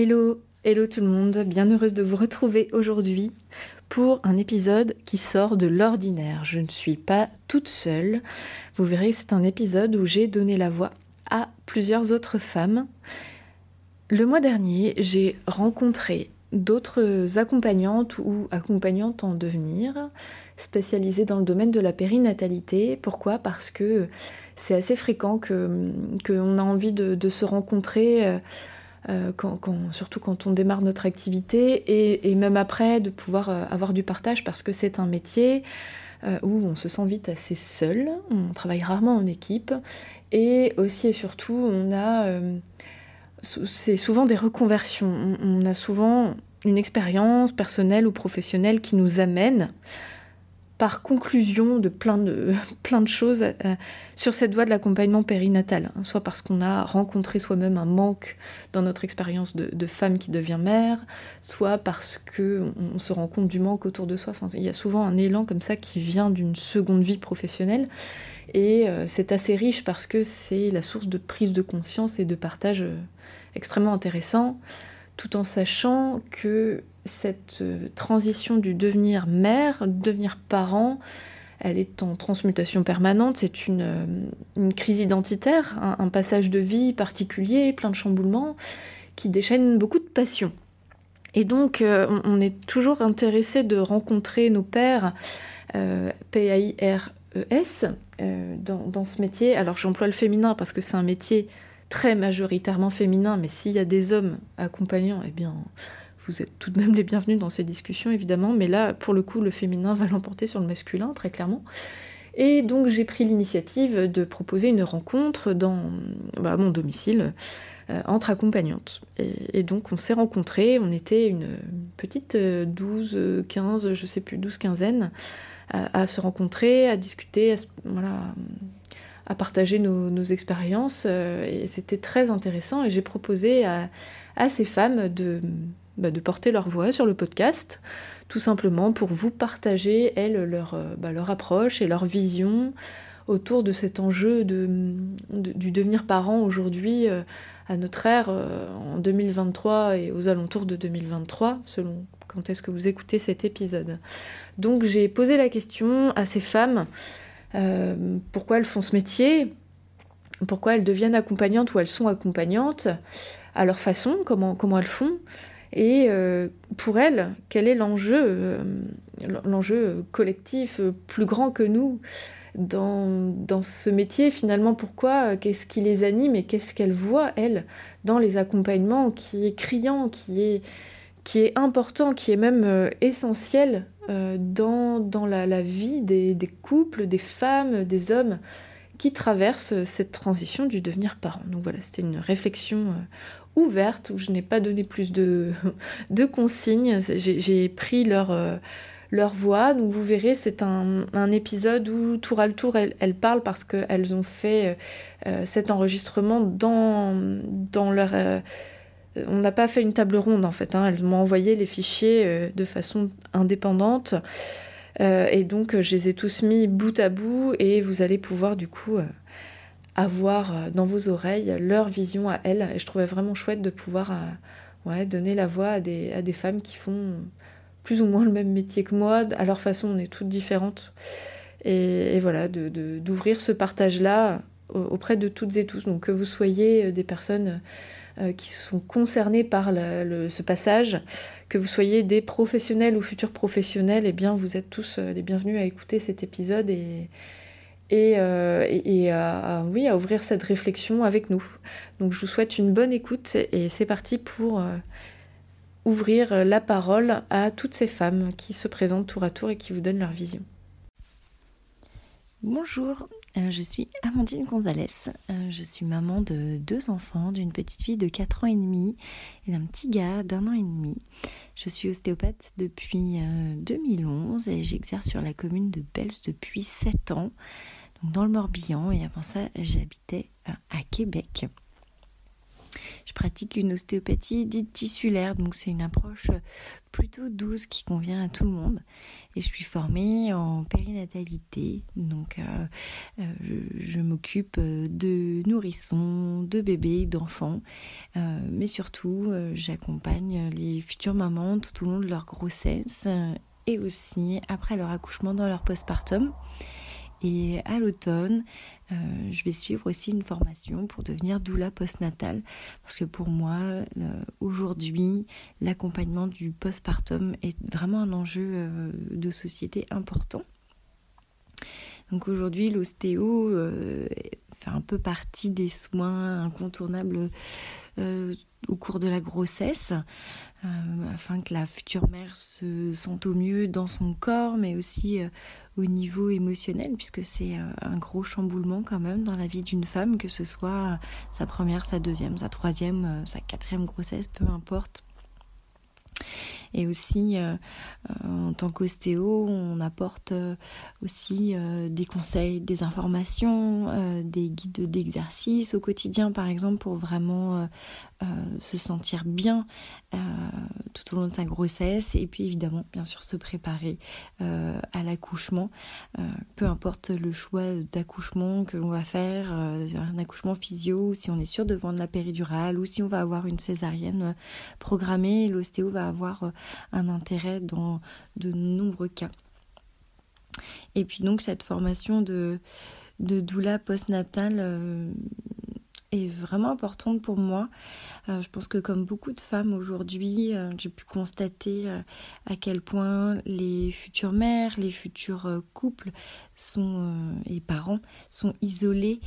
Hello, hello tout le monde, bien heureuse de vous retrouver aujourd'hui pour un épisode qui sort de l'ordinaire. Je ne suis pas toute seule. Vous verrez, c'est un épisode où j'ai donné la voix à plusieurs autres femmes. Le mois dernier, j'ai rencontré d'autres accompagnantes ou accompagnantes en devenir spécialisées dans le domaine de la périnatalité. Pourquoi? Parce que c'est assez fréquent qu'on a envie de, se rencontrer. Euh, euh, surtout quand on démarre notre activité, et, même après, de pouvoir euh, avoir du partage parce que c'est un métier euh, où on se sent vite assez seul, on travaille rarement en équipe, et aussi et surtout, on a... c'est souvent des reconversions, on, a souvent une expérience personnelle ou professionnelle qui nous amène par conclusion de plein de, choses euh, sur cette voie de l'accompagnement périnatal, hein. soit parce qu'on a rencontré soi-même un manque dans notre expérience de, femme qui devient mère, soit parce qu'on on se rend compte du manque autour de soi. Enfin, il y a souvent un élan comme ça qui vient d'une seconde vie professionnelle, et euh, c'est assez riche parce que c'est la source de prise de conscience et de partage euh, extrêmement intéressant, tout en sachant que cette euh, transition du devenir mère, devenir parent, elle est en transmutation permanente, c'est une, euh, crise identitaire, un, passage de vie particulier, plein de chamboulements, qui déchaîne beaucoup de passion. Et donc, euh, on, est toujours intéressé de rencontrer nos pères, P-A-I-R-E-S, dans, dans, ce métier. Alors, j'emploie le féminin parce que c'est un métier très majoritairement féminin, mais s'il y a des hommes accompagnants, eh bien, vous êtes tout de même les bienvenus dans ces discussions, évidemment, mais là, pour le coup, le féminin va l'emporter sur le masculin, très clairement. Et donc j'ai pris l'initiative de proposer une rencontre dans bah, mon domicile euh, entre accompagnantes. Et, donc on s'est rencontrés, on était une petite 12, euh, 15, je sais plus, 12 quinzaine, à, se rencontrer, à discuter, à, voilà, à partager nos, expériences. Euh, et c'était très intéressant. Et j'ai proposé à ces femmes de bah, de porter leur voix sur le podcast, tout simplement pour vous partager, elles, leur, euh, bah, leur approche et leur vision autour de cet enjeu de, du devenir parent aujourd'hui euh, à notre ère, euh, en 2023 et aux alentours de 2023, selon quand est-ce que vous écoutez cet épisode. Donc j'ai posé la question à ces femmes, pourquoi elles font ce métier, pourquoi elles deviennent accompagnantes ou elles sont accompagnantes, à leur façon, comment, comment elles font. Et euh, pour elle, quel est l'enjeu, euh, l'enjeu collectif euh, plus grand que nous dans, dans ce métier finalement? Pourquoi Qu'est-ce qui les anime et qu'est-ce qu'elle voit, elle, dans les accompagnements qui est criant, qui est, important, qui est même essentiel dans, la vie des, des, couples, des femmes, des hommes qui traversent cette transition du devenir parent? Donc voilà, c'était une réflexion ouverte, où je n'ai pas donné plus de, consignes. J'ai pris leur, euh, leur voix. Donc vous verrez, c'est un, épisode où tour à tour, elles, elles parlent parce qu'elles ont fait euh, euh, cet enregistrement dans, dans leur... on n'a pas fait une table ronde en fait, hein. elles m'ont envoyé les fichiers de façon indépendante. et donc je les ai tous mis bout à bout et vous allez pouvoir du coup avoir euh, dans vos oreilles leur vision à elles. Et je trouvais vraiment chouette de pouvoir euh, ouais, donner la voix à des, femmes qui font plus ou moins le même métier que moi. À leur façon, on est toutes différentes. Et, voilà, d'ouvrir de, ce partage-là auprès de toutes et tous. Donc que vous soyez euh, des personnes qui sont concernées par ce passage, que vous soyez des professionnels ou futurs professionnels, eh bien vous êtes tous les bienvenus à écouter cet épisode et, et, euh, à, oui, à ouvrir cette réflexion avec nous. Donc je vous souhaite une bonne écoute et c'est parti pour euh, ouvrir la parole à toutes ces femmes qui se présentent tour à tour et qui vous donnent leur vision. Bonjour, euh, je suis Amandine Gonzalez. Je suis maman de deux enfants, d'une petite fille de 4 ans et demi et d'un petit gars d'un an et demi. Je suis ostéopathe depuis 2011 et j'exerce sur la commune de Bels depuis 7 ans dans le Morbihan et avant ça j'habitais à Québec. Je pratique une ostéopathie dite tissulaire, donc c'est une approche plutôt douce qui convient à tout le monde. Et je suis formée en périnatalité, donc euh, euh, je, m'occupe de nourrissons, de bébés, d'enfants, euh, mais surtout j'accompagne les futures mamans tout au long de leur grossesse et aussi après leur accouchement dans leur postpartum. Et à l'automne, euh, je vais suivre aussi une formation pour devenir doula postnatal parce que pour moi, aujourd'hui, l'accompagnement du postpartum est vraiment un enjeu euh, de société important. Donc aujourd'hui, l'ostéo euh, un peu partie des soins incontournables au cours de la grossesse. afin que la future mère se sente au mieux dans son corps, mais aussi au niveau émotionnel, puisque c'est euh, un gros chamboulement quand même dans la vie d'une femme, que ce soit sa première, sa deuxième, sa troisième, euh, sa quatrième grossesse, peu importe. Et aussi, euh, euh, en tant qu'ostéo, on apporte euh, aussi des conseils, des informations, des guides d'exercice au quotidien, par exemple, pour vraiment se sentir bien tout au long de sa grossesse. Et puis, évidemment, bien sûr, se préparer à l'accouchement, peu importe le choix d'accouchement que l'on va faire, un accouchement physio, si on est sûr de vendre la péridurale ou si on va avoir une césarienne programmée, l'ostéo va avoir un intérêt dans de nombreux cas. Et puis donc cette formation de, de doula postnatale euh, est vraiment importante pour moi. Euh, je pense que comme beaucoup de femmes aujourd'hui, euh, j'ai pu constater à quel point les futures mères, les futurs couples sont, et parents sont isolés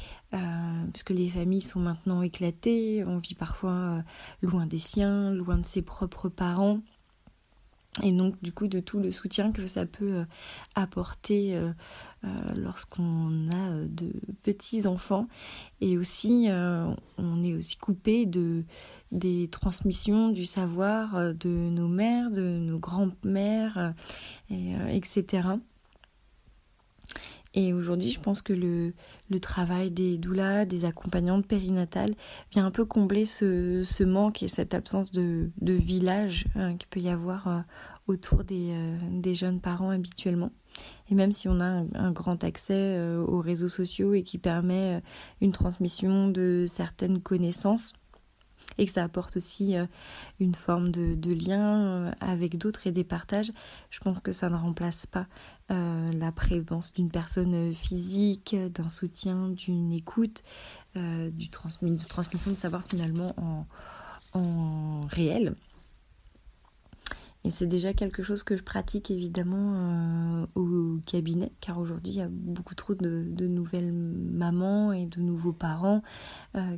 puisque les familles sont maintenant éclatées. On vit parfois loin des siens, loin de ses propres parents et donc du coup de tout le soutien que ça peut euh, apporter euh, euh, lorsqu'on a de petits enfants et aussi on est aussi coupé de des transmissions du savoir de nos mères de nos grands-mères etc et aujourd'hui, je pense que le, travail des doulas, des accompagnantes périnatales, vient un peu combler ce, manque et cette absence de, village hein, qu'il peut y avoir euh, autour euh, des, jeunes parents habituellement. Et même si on a un, grand accès euh, aux réseaux sociaux et qui permet une transmission de certaines connaissances, et que ça apporte aussi une forme de, lien avec d'autres et des partages, je pense que ça ne remplace pas euh, la présence d'une personne physique, d'un soutien, d'une écoute, euh, transmission de savoir finalement en, en réel. Et c'est déjà quelque chose que je pratique évidemment euh, au cabinet, car aujourd'hui il y a beaucoup trop de, nouvelles mamans et de nouveaux parents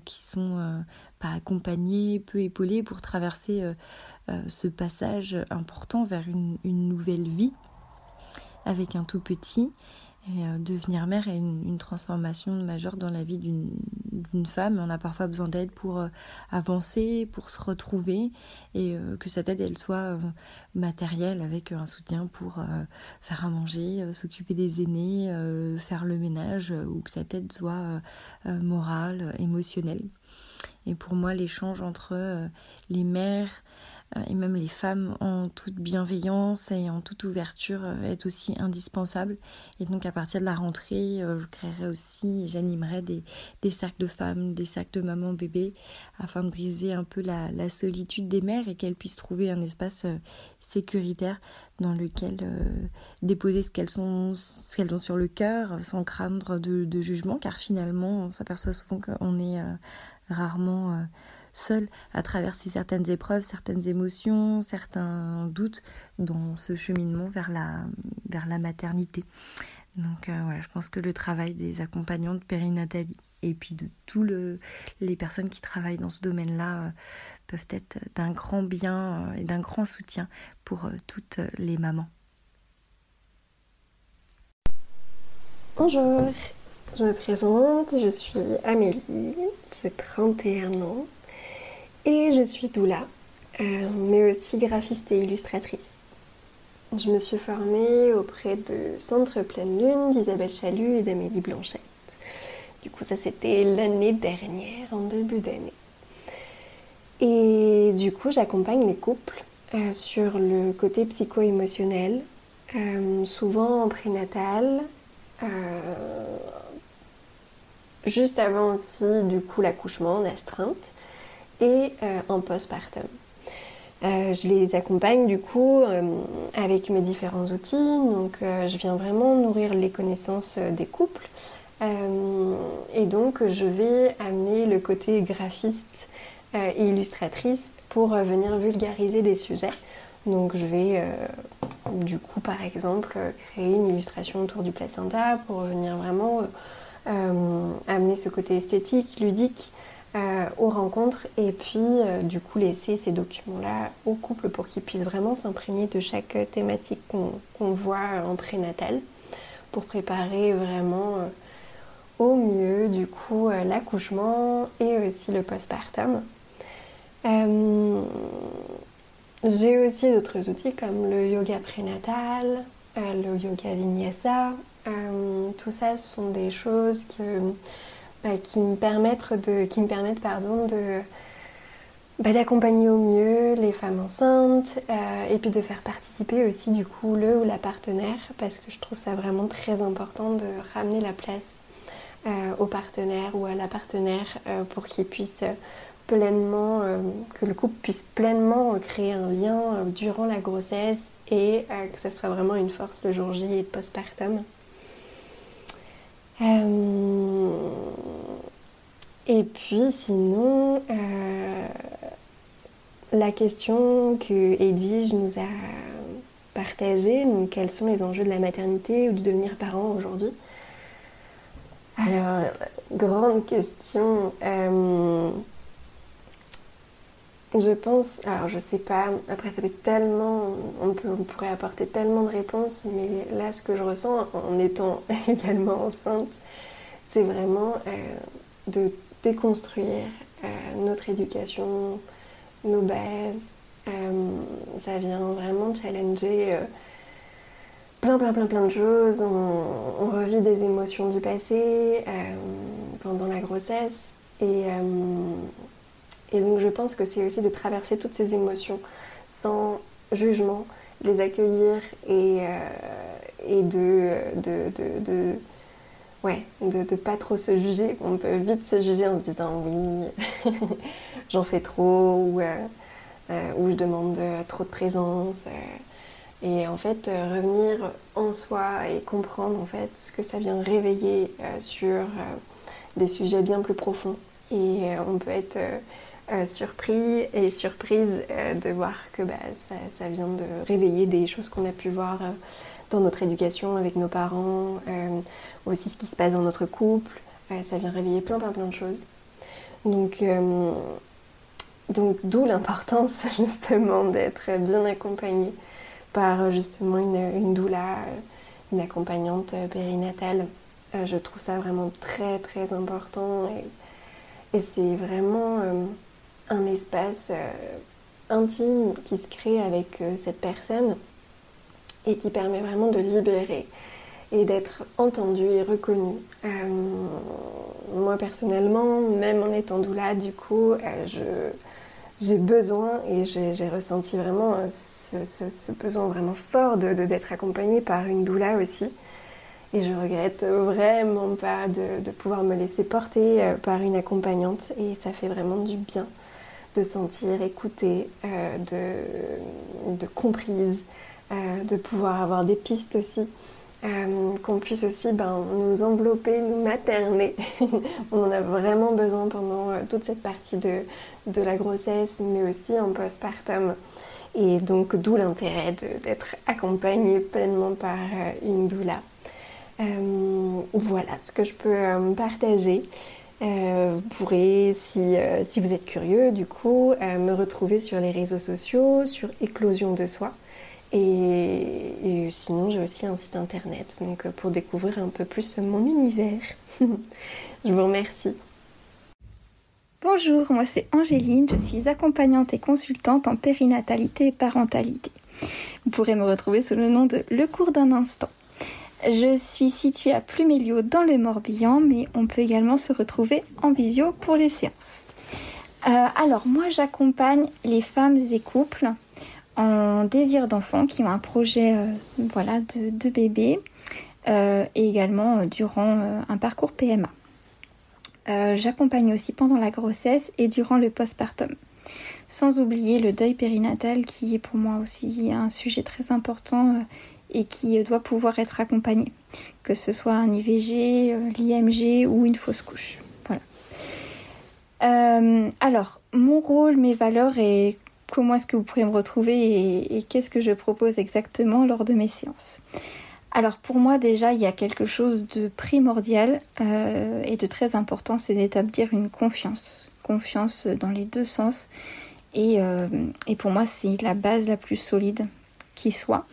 qui sont pas accompagnés, peu épaulés pour traverser ce passage important vers une nouvelle vie avec un tout petit. Euh, devenir mère est une, transformation majeure dans la vie d'une femme. On a parfois besoin d'aide pour euh, avancer, pour se retrouver, et euh, que cette aide, elle soit matérielle, avec un soutien pour faire à manger, s'occuper des aînés, faire le ménage, ou que cette aide soit morale, émotionnelle. Et pour moi, l'échange entre les mères, et même les femmes en toute bienveillance et en toute ouverture euh, est aussi indispensable. Et donc à partir de la rentrée, euh, je créerai aussi, j'animerai des, des, cercles de femmes, des cercles de mamans bébés, afin de briser un peu la, la solitude des mères et qu'elles puissent trouver un espace sécuritaire dans lequel déposer ce qu'elles sont, ce qu'elles ont sur le cœur, sans craindre de, de, jugement, car finalement on s'aperçoit souvent qu'on est rarement seul à traverser certaines épreuves, certaines émotions, certains doutes dans ce cheminement vers la, vers la maternité. Donc euh, voilà, je pense que le travail des accompagnantes périnatales et puis de tous les personnes qui travaillent dans ce domaine-là euh, peuvent être d'un grand bien euh, et d'un grand soutien pour toutes les mamans. Bonjour, je me présente, je suis Amélie, j'ai 31 ans et je suis doula, euh, mais aussi graphiste et illustratrice. Je me suis formée auprès de Centre Pleine Lune d'Isabelle Chalut et d'Amélie Blanchette. Du coup, ça c'était l'année dernière, en début d'année. Et du coup, j'accompagne les couples sur le côté psycho-émotionnel, souvent en prénatal, juste avant aussi du coup l'accouchement en astreinte et en postpartum. Euh, je les accompagne du coup euh, avec mes différents outils. Donc euh, je viens vraiment nourrir les connaissances des couples. et donc je vais amener le côté graphiste et illustratrice pour venir vulgariser des sujets. Donc je vais du coup par exemple créer une illustration autour du placenta pour venir vraiment amener ce côté esthétique, ludique euh, aux rencontres et puis euh, du coup laisser ces documents-là au couple pour qu'ils puissent vraiment s'imprégner de chaque thématique qu'on voit en prénatal pour préparer vraiment euh, au mieux du coup l'accouchement et aussi le postpartum. J'ai aussi d'autres outils comme le yoga prénatal, le yoga vinyasa. tout ça sont des choses que euh, qui me permettent de, qui me permettent pardon de bah, d'accompagner au mieux les femmes enceintes euh, et puis de faire participer aussi du coup le ou la partenaire parce que je trouve ça vraiment très important de ramener la place euh, au partenaire ou à la partenaire pour qu'il puisse pleinement que le couple puisse pleinement créer un lien durant la grossesse et que ça soit vraiment une force le jour J et postpartum. Euh, et puis sinon, euh, la question que Edwige nous a partagée, donc quels sont les enjeux de la maternité ou de devenir parent aujourd'hui? Alors, grande question. Je pense, alors je sais pas, après ça fait tellement, on, peut, on pourrait apporter tellement de réponses, mais là ce que je ressens en étant également enceinte, c'est vraiment euh, de déconstruire euh, notre éducation, nos bases. Euh, ça vient vraiment challenger plein plein plein plein de choses. On, revit des émotions du passé pendant la grossesse et et donc je pense que c'est aussi de traverser toutes ces émotions sans jugement, les accueillir et, euh, et de, de, de, ouais, de, pas trop se juger. On peut vite se juger en se disant oui, j'en fais trop ou, euh, euh, ou je demande trop de présence. et en fait, revenir en soi et comprendre en fait ce que ça vient réveiller sur des sujets bien plus profonds. Et on peut être euh, surpris et surprise euh, de voir que bah, ça, vient de réveiller des choses qu'on a pu voir euh, dans notre éducation avec nos parents, aussi ce qui se passe dans notre couple. ça vient réveiller plein plein plein de choses. Donc, donc d'où l'importance justement d'être bien accompagné par justement une, doula, une accompagnante périnatale. je trouve ça vraiment très très important et c'est vraiment un espace euh, intime qui se crée avec euh, cette personne et qui permet vraiment de libérer et d'être entendu et reconnu. Euh, moi personnellement, même en étant doula, du coup, j'ai besoin et j'ai ressenti vraiment ce, besoin vraiment fort d'être de, accompagnée par une doula aussi. Et je regrette vraiment pas de pouvoir me laisser porter par une accompagnante et ça fait vraiment du bien de sentir, écouter, euh, de, de, comprise, euh, de pouvoir avoir des pistes aussi. Euh, qu'on puisse aussi ben, nous envelopper, nous materner. On en a vraiment besoin pendant toute cette partie de, de, la grossesse, mais aussi en postpartum. Et donc d'où l'intérêt d'être accompagné pleinement par une doula. voilà ce que je peux partager. Euh, vous pourrez, euh, si, vous êtes curieux, du coup, euh, me retrouver sur les réseaux sociaux, sur Éclosion de soi. Et, sinon, j'ai aussi un site internet, donc pour découvrir un peu plus mon univers. je vous remercie. Bonjour, moi c'est Angéline, je suis accompagnante et consultante en périnatalité et parentalité. Vous pourrez me retrouver sous le nom de Le cours d'un instant. Je suis située à Pluméliau dans le Morbihan, mais on peut également se retrouver en visio pour les séances. alors moi j'accompagne les femmes et couples en désir d'enfant qui ont un projet voilà, de, bébé et également durant un parcours PMA. J'accompagne aussi pendant la grossesse et durant le postpartum. Sans oublier le deuil périnatal qui est pour moi aussi un sujet très important euh, et qui doit pouvoir être accompagné, que ce soit un IVG, euh, l'IMG ou une fausse couche. Voilà. Euh, alors, mon rôle, mes valeurs et comment est-ce que vous pourrez me retrouver et, qu'est-ce que je propose exactement lors de mes séances. Alors pour moi déjà, il y a quelque chose de primordial et de très important, c'est d'établir une confiance confiance dans les deux sens. Euh, et pour moi, c'est la base la plus solide qui soit.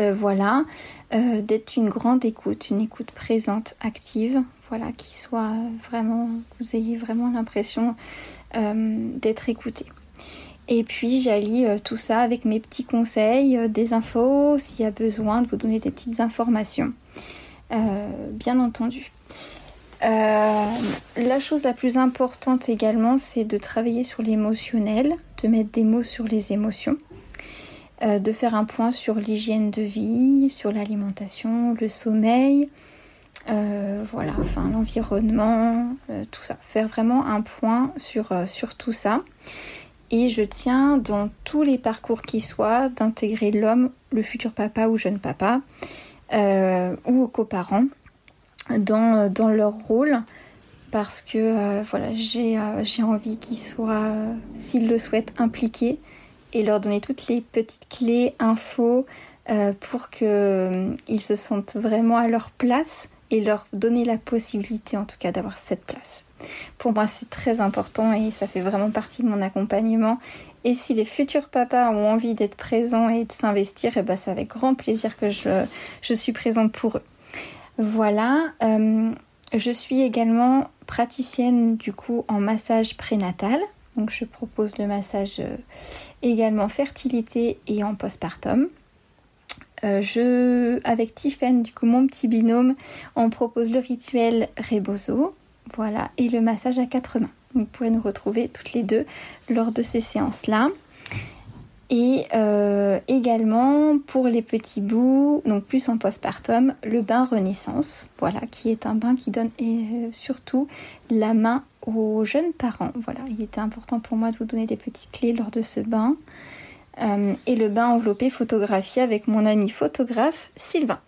Euh, voilà, euh, d'être une grande écoute, une écoute présente, active, voilà, qui soit vraiment, vous ayez vraiment l'impression d'être écouté. Et puis j'allie tout ça avec mes petits conseils, des infos, s'il y a besoin de vous donner des petites informations, bien entendu. Euh, la chose la plus importante également, c'est de travailler sur l'émotionnel, de mettre des mots sur les émotions, euh, de faire un point sur l'hygiène de vie, sur l'alimentation, le sommeil, euh, voilà, enfin l'environnement, tout ça. Faire vraiment un point sur, sur tout ça. Et je tiens dans tous les parcours qui soient d'intégrer l'homme, le futur papa ou jeune papa, ou aux coparents dans, euh, dans leur rôle parce que euh, voilà, euh, j'ai envie qu'ils soient, s'ils le souhaitent, impliqués et leur donner toutes les petites clés, infos pour qu'ils se sentent vraiment à leur place et leur donner la possibilité en tout cas d'avoir cette place. Pour moi c'est très important et ça fait vraiment partie de mon accompagnement. Et si les futurs papas ont envie d'être présents et de s'investir, eh ben c'est avec grand plaisir que je, je suis présente pour eux. Voilà, euh, je suis également praticienne du coup en massage prénatal. Donc je propose le massage euh, également fertilité et en postpartum. Euh, je, avec Tiffen, du coup mon petit binôme, on propose le rituel Rebozo, voilà, et le massage à quatre mains. Vous pourrez nous retrouver toutes les deux lors de ces séances-là. Et euh, également pour les petits bouts, donc plus en postpartum, le bain Renaissance, voilà, qui est un bain qui donne euh, surtout la main aux jeunes parents. Voilà, il était important pour moi de vous donner des petites clés lors de ce bain. Euh, et le bain enveloppé photographié avec mon ami photographe Sylvain.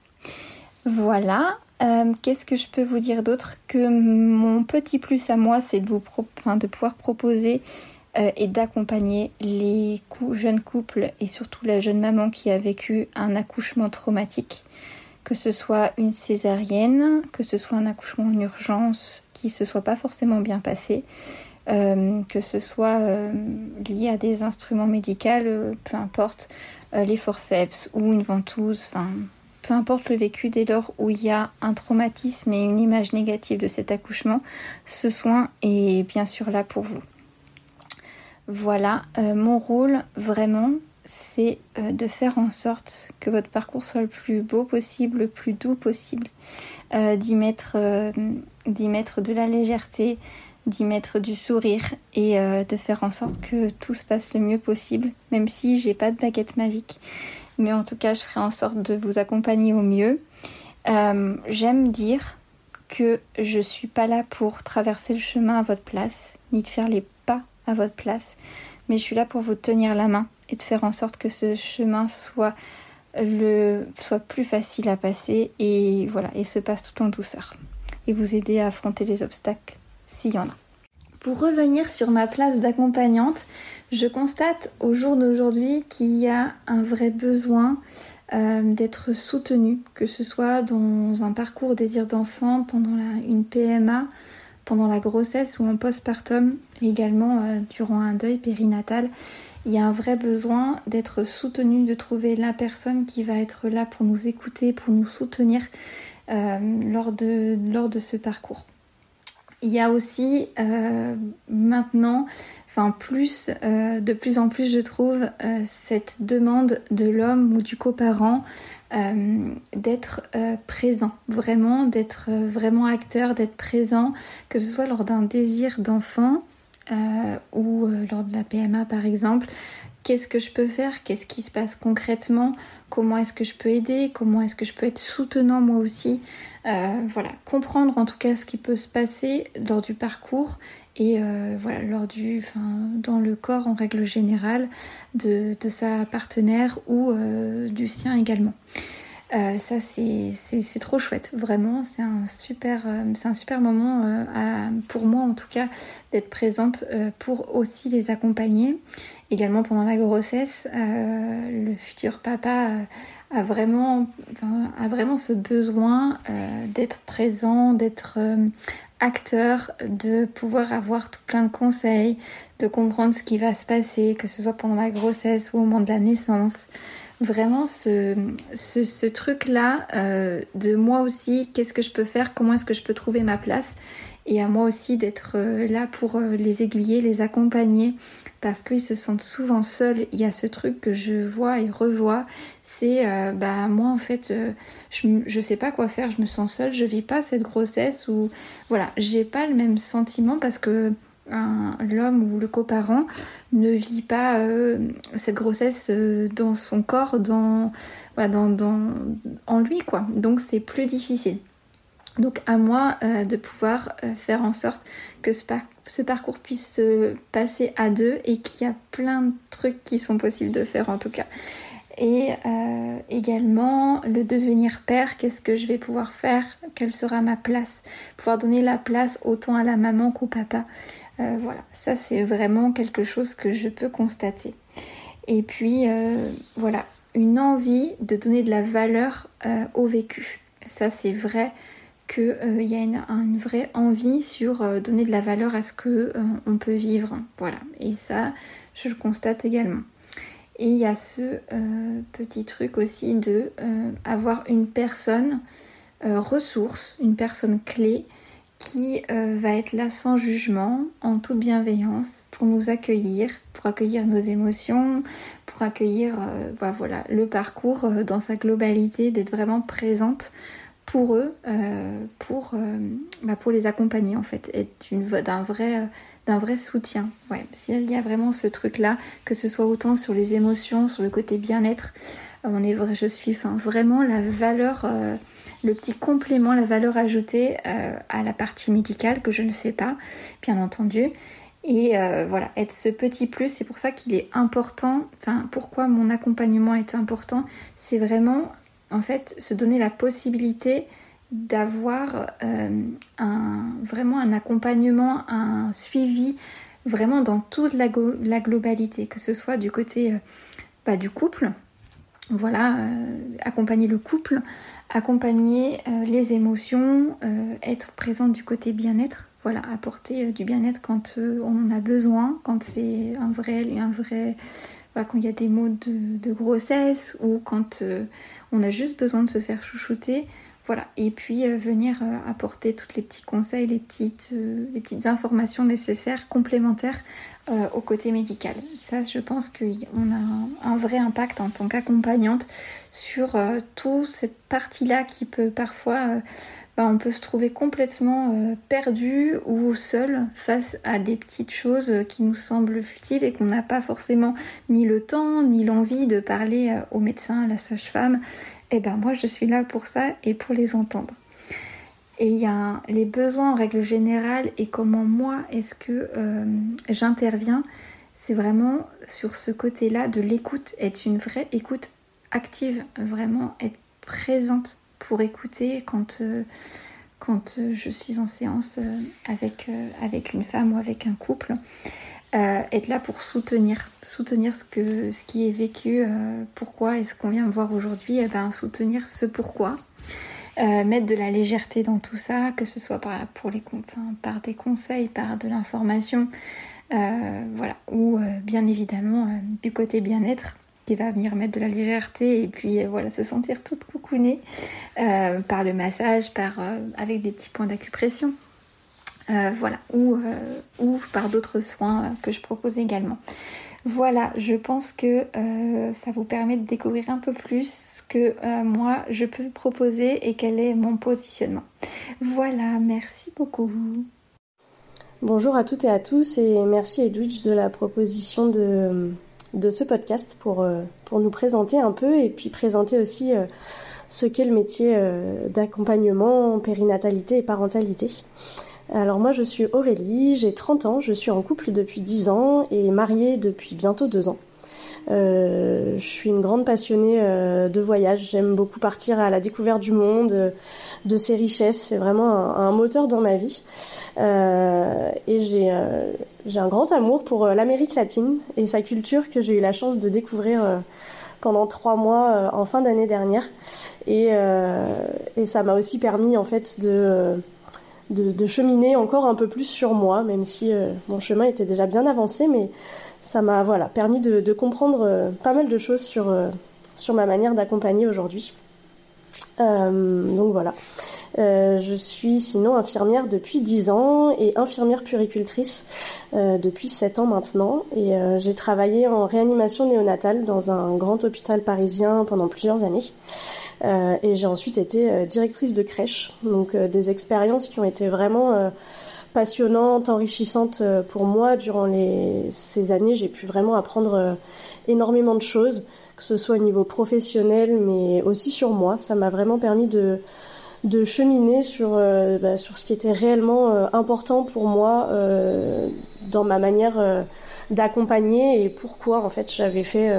Voilà. Qu'est-ce que je peux vous dire d'autre que mon petit plus à moi, c'est de vous de pouvoir proposer euh, et d'accompagner les jeunes couples et surtout la jeune maman qui a vécu un accouchement traumatique, que ce soit une césarienne, que ce soit un accouchement en urgence qui se soit pas forcément bien passé, euh, que ce soit euh, lié à des instruments médicaux, peu importe, les forceps ou une ventouse, peu importe le vécu dès lors où il y a un traumatisme et une image négative de cet accouchement, ce soin est bien sûr là pour vous. Voilà, euh, mon rôle vraiment, c'est euh, de faire en sorte que votre parcours soit le plus beau possible, le plus doux possible, euh, d'y mettre, de la légèreté, d'y mettre du sourire et de faire en sorte que tout se passe le mieux possible, même si j'ai pas de baguette magique. Mais en tout cas, je ferai en sorte de vous accompagner au mieux. J'aime dire que je suis pas là pour traverser le chemin à votre place, ni de faire les à votre place, mais je suis là pour vous tenir la main et de faire en sorte que ce chemin soit plus facile à passer et voilà et se passe tout en douceur et vous aider à affronter les obstacles s'il y en a. Pour revenir sur ma place d'accompagnante, je constate au jour d'aujourd'hui qu'il y a un vrai besoin euh, d'être soutenu, que ce soit dans un parcours désir d'enfant, pendant une PMA, pendant la grossesse ou en postpartum, également euh, durant un deuil périnatal, il y a un vrai besoin d'être soutenu, de trouver la personne qui va être là pour nous écouter, pour nous soutenir euh, lors, de, lors de ce parcours. Il y a aussi euh, maintenant, enfin plus, de plus en plus je trouve, cette demande de l'homme ou du coparent euh, d'être euh, présent, vraiment, d'être euh, vraiment acteur, d'être présent, que ce soit lors d'un désir d'enfant, ou lors de la PMA par exemple, qu'est-ce que je peux faire, qu'est-ce qui se passe concrètement, comment est-ce que je peux aider, comment est-ce que je peux être soutenant moi aussi? voilà, comprendre en tout cas ce qui peut se passer lors du parcours et euh, voilà, lors du, enfin, dans le corps en règle générale de, de sa partenaire ou euh, du sien également. Euh, ça c'est trop chouette, vraiment, c'est un super, c'est un super moment pour moi en tout cas d'être présente pour aussi les accompagner. Également pendant la grossesse, le futur papa a vraiment, a vraiment ce besoin d'être présent, d'être acteur, de pouvoir avoir tout plein de conseils, de comprendre ce qui va se passer, que ce soit pendant la grossesse ou au moment de la naissance. Vraiment ce, ce, truc-là euh, de moi aussi, qu'est-ce que je peux faire, comment est-ce que je peux trouver ma place et à moi aussi d'être euh, là pour euh, les aiguiller, les accompagner parce qu'ils se sentent souvent seuls. Il y a ce truc que je vois et revois, c'est euh, bah moi en fait je, je sais pas quoi faire, je me sens seule, je vis pas cette grossesse ou voilà, j'ai pas le même sentiment parce que l'homme ou le coparent ne vit pas cette grossesse dans son corps, dans, en lui quoi. Donc c'est plus difficile. Donc à moi euh, de pouvoir euh, faire en sorte que ce, parcours puisse se passer à deux et qu'il y a plein de trucs qui sont possibles de faire en tout cas. Et euh, également le devenir père, qu'est-ce que je vais pouvoir faire, quelle sera ma place, pouvoir donner la place autant à la maman qu'au papa. voilà, ça c'est vraiment quelque chose que je peux constater. Et puis voilà, une envie de donner de la valeur au vécu. Ça c'est vrai qu'il euh, y a une, vraie envie sur euh, donner de la valeur à ce que euh, on peut vivre. Voilà. Et ça, je le constate également. Et il y a ce petit truc aussi de avoir une personne ressource, une personne clé qui va être là sans jugement, en toute bienveillance, pour nous accueillir, pour accueillir nos émotions, pour accueillir bah, voilà, le parcours dans sa globalité, d'être vraiment présente pour eux, euh, pour, euh, bah, pour les accompagner en fait, et d'un vrai, vrai soutien. Ouais, il y a vraiment ce truc-là, que ce soit autant sur les émotions, sur le côté bien-être, on est je suis vraiment la valeur, euh, le petit complément, la valeur ajoutée à la partie médicale que je ne fais pas, bien entendu. Et voilà, être ce petit plus, c'est pour ça qu'il est important, enfin pourquoi mon accompagnement est important, c'est vraiment en fait, se donner la possibilité d'avoir euh, un, vraiment un accompagnement, un suivi vraiment dans toute la, globalité, que ce soit du côté euh, bah, du couple, voilà, euh, accompagner le couple, accompagner les émotions, être présent du côté bien-être, voilà, apporter du bien-être quand on en a besoin, quand c'est un vrai, un vrai, quand il y a des mots de, de grossesse ou quand on a juste besoin de se faire chouchouter. Voilà, et puis euh, venir euh, apporter tous les petits conseils, les petites, euh, les petites informations nécessaires, complémentaires au côté médical. Ça, je pense qu'on a un, vrai impact en tant qu'accompagnante sur toute cette partie-là qui peut parfois bah, on peut se trouver complètement euh, perdu ou seul face à des petites choses qui nous semblent futiles et qu'on n'a pas forcément ni le temps ni l'envie de parler euh, au médecin, à la sage-femme. Et eh ben moi je suis là pour ça et pour les entendre. Et il y a les besoins en règle générale et comment moi est-ce que euh, j'interviens. C'est vraiment sur ce côté-là de l'écoute, être une vraie écoute active, vraiment être présente pour écouter quand, euh, quand euh, je suis en séance euh, avec, avec une femme ou avec un couple. être là pour soutenir, soutenir ce, que, ce qui est vécu, pourquoi est-ce qu'on vient me voir aujourd'hui, eh ben, soutenir ce pourquoi. mettre de la légèreté dans tout ça, que ce soit par, pour les, par des conseils, par de l'information, voilà, ou bien évidemment du côté bien-être, qui va venir mettre de la légèreté et puis euh, voilà se sentir toute coucounée euh, par le massage, par euh, avec des petits points d'acupression, voilà, ou, ou par d'autres soins que je propose également. Voilà, je pense que ça vous permet de découvrir un peu plus ce que moi je peux proposer et quel est mon positionnement. Voilà, merci beaucoup. Bonjour à toutes et à tous et merci Edwidge de la proposition de, de ce podcast pour, euh, pour nous présenter un peu et puis présenter aussi euh, ce qu'est le métier euh, d'accompagnement, périnatalité et parentalité. Alors moi je suis Aurélie, j'ai 30 ans, je suis en couple depuis 10 ans et mariée depuis bientôt 2 ans. Euh, je suis une grande passionnée euh, de voyage. J'aime beaucoup partir à la découverte du monde, euh, de ses richesses. C'est vraiment un, moteur dans ma vie. et j'ai un grand amour pour l'Amérique latine et sa culture que j'ai eu la chance de découvrir pendant trois mois en fin d'année dernière. Et, ça m'a aussi permis en fait de, de, de, cheminer encore un peu plus sur moi, même si mon chemin était déjà bien avancé, mais ça m'a voilà, permis de, comprendre euh, pas mal de choses sur, euh, sur ma manière d'accompagner aujourd'hui. Euh, donc voilà. je suis sinon infirmière depuis 10 ans et infirmière puricultrice depuis 7 ans maintenant. Et j'ai travaillé en réanimation néonatale dans un grand hôpital parisien pendant plusieurs années. et j'ai ensuite été directrice de crèche. Donc des expériences qui ont été vraiment passionnante, enrichissante euh, pour moi. Durant ces années, j'ai pu vraiment apprendre euh, énormément de choses, que ce soit au niveau professionnel, mais aussi sur moi. Ça m'a vraiment permis de, cheminer sur, euh, bah, sur ce qui était réellement important pour moi dans ma manière d'accompagner et pourquoi en fait j'avais fait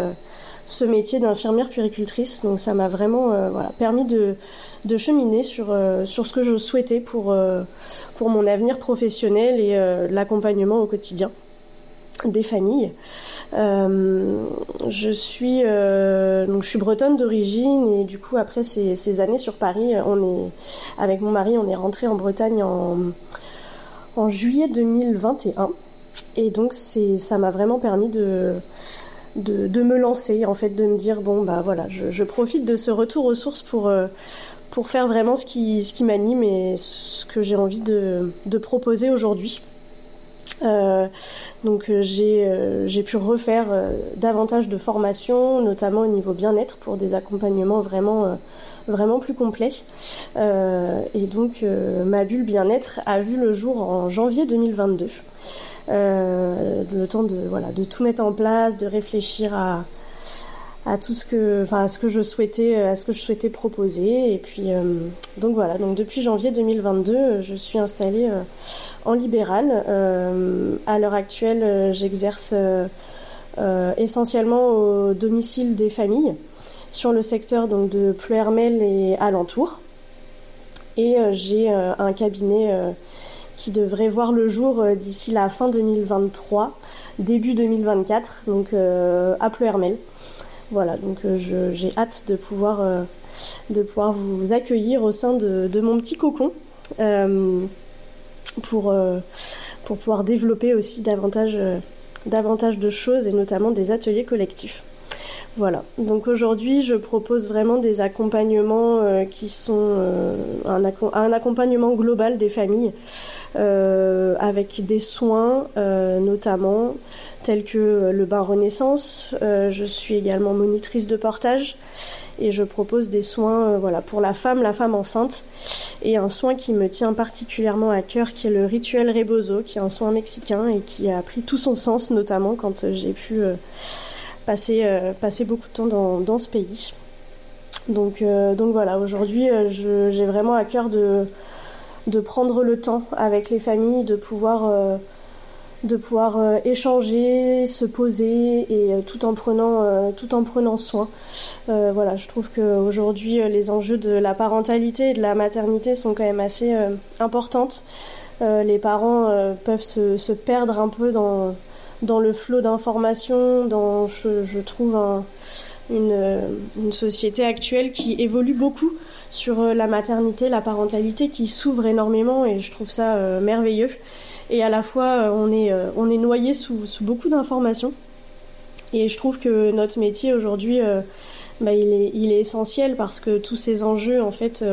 ce métier d'infirmière puéricultrice. Donc ça m'a vraiment permis de, de cheminer sur, euh, sur ce que je souhaitais pour, euh, pour mon avenir professionnel et euh, l'accompagnement au quotidien des familles. je suis donc je suis bretonne d'origine et du coup après ces, ces, années sur Paris, on est avec mon mari, on est rentré en Bretagne en, en juillet 2021 et donc ça m'a vraiment permis de de, de, me lancer, en fait, de me dire bon bah voilà, je profite de ce retour aux sources pour pour faire vraiment ce qui, ce qui m'anime et ce que j'ai envie de, de proposer aujourd'hui. Euh, donc euh, j'ai euh, j'ai pu refaire davantage de formations, notamment au niveau bien-être pour des accompagnements vraiment vraiment plus complets. et donc ma bulle bien-être a vu le jour en janvier 2022. le temps de voilà de tout mettre en place, de réfléchir à à tout ce que, enfin, à ce que je souhaitais, à ce que je souhaitais proposer. Et puis, euh, donc voilà. Donc depuis janvier 2022, je suis installée euh, en libéral. Euh, à l'heure actuelle, j'exerce essentiellement au domicile des familles sur le secteur donc de Pleuhermel et alentour. Et j'ai un cabinet qui devrait voir le jour d'ici la fin 2023, début 2024, donc à Pleuhermel. Voilà, donc euh, j'ai hâte de pouvoir, euh, de pouvoir vous accueillir au sein de, mon petit cocon euh, pour, pouvoir développer aussi davantage, de choses et notamment des ateliers collectifs. Voilà, donc aujourd'hui je propose vraiment des accompagnements qui sont un, accompagnement global des familles avec des soins notamment tels que euh, le bain Renaissance. Euh, je suis également monitrice de portage et je propose des soins euh, voilà, pour la femme, la femme enceinte. Et un soin qui me tient particulièrement à cœur qui est le rituel Rebozo, qui est un soin mexicain et qui a pris tout son sens, notamment quand j'ai pu passer, passer beaucoup de temps dans, dans ce pays. Donc, donc voilà, aujourd'hui j'ai vraiment à cœur de, de prendre le temps avec les familles, de pouvoir de pouvoir euh, échanger, se poser et euh, tout en prenant euh, tout en prenant soin. voilà, je trouve qu'aujourd'hui les enjeux de la parentalité et de la maternité sont quand même assez importantes. les parents peuvent se, perdre un peu dans dans le flot d'informations, dans je, trouve une, une société actuelle qui évolue beaucoup sur la maternité, la parentalité, qui s'ouvre énormément et je trouve ça merveilleux et à la fois euh, on est, euh, on est noyé sous, sous beaucoup d'informations. Et je trouve que notre métier aujourd'hui, euh, bah, il, est, essentiel parce que tous ces enjeux, en fait,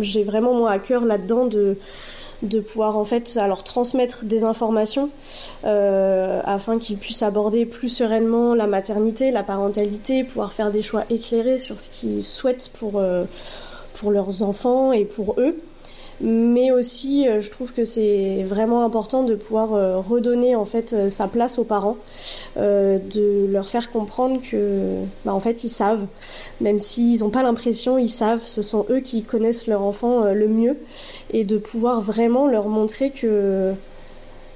j'ai vraiment moi à cœur là-dedans de de pouvoir en fait alors transmettre des informations afin qu'ils puissent aborder plus sereinement la maternité, la parentalité, pouvoir faire des choix éclairés sur ce qu'ils souhaitent pour pour leurs enfants et pour eux. Mais aussi je trouve que c'est vraiment important de pouvoir redonner en fait sa place aux parents, de leur faire comprendre que bah, en fait ils savent, même s'ils n'ont pas l'impression, ils savent, ce sont eux qui connaissent leur enfant le mieux, et de pouvoir vraiment leur montrer que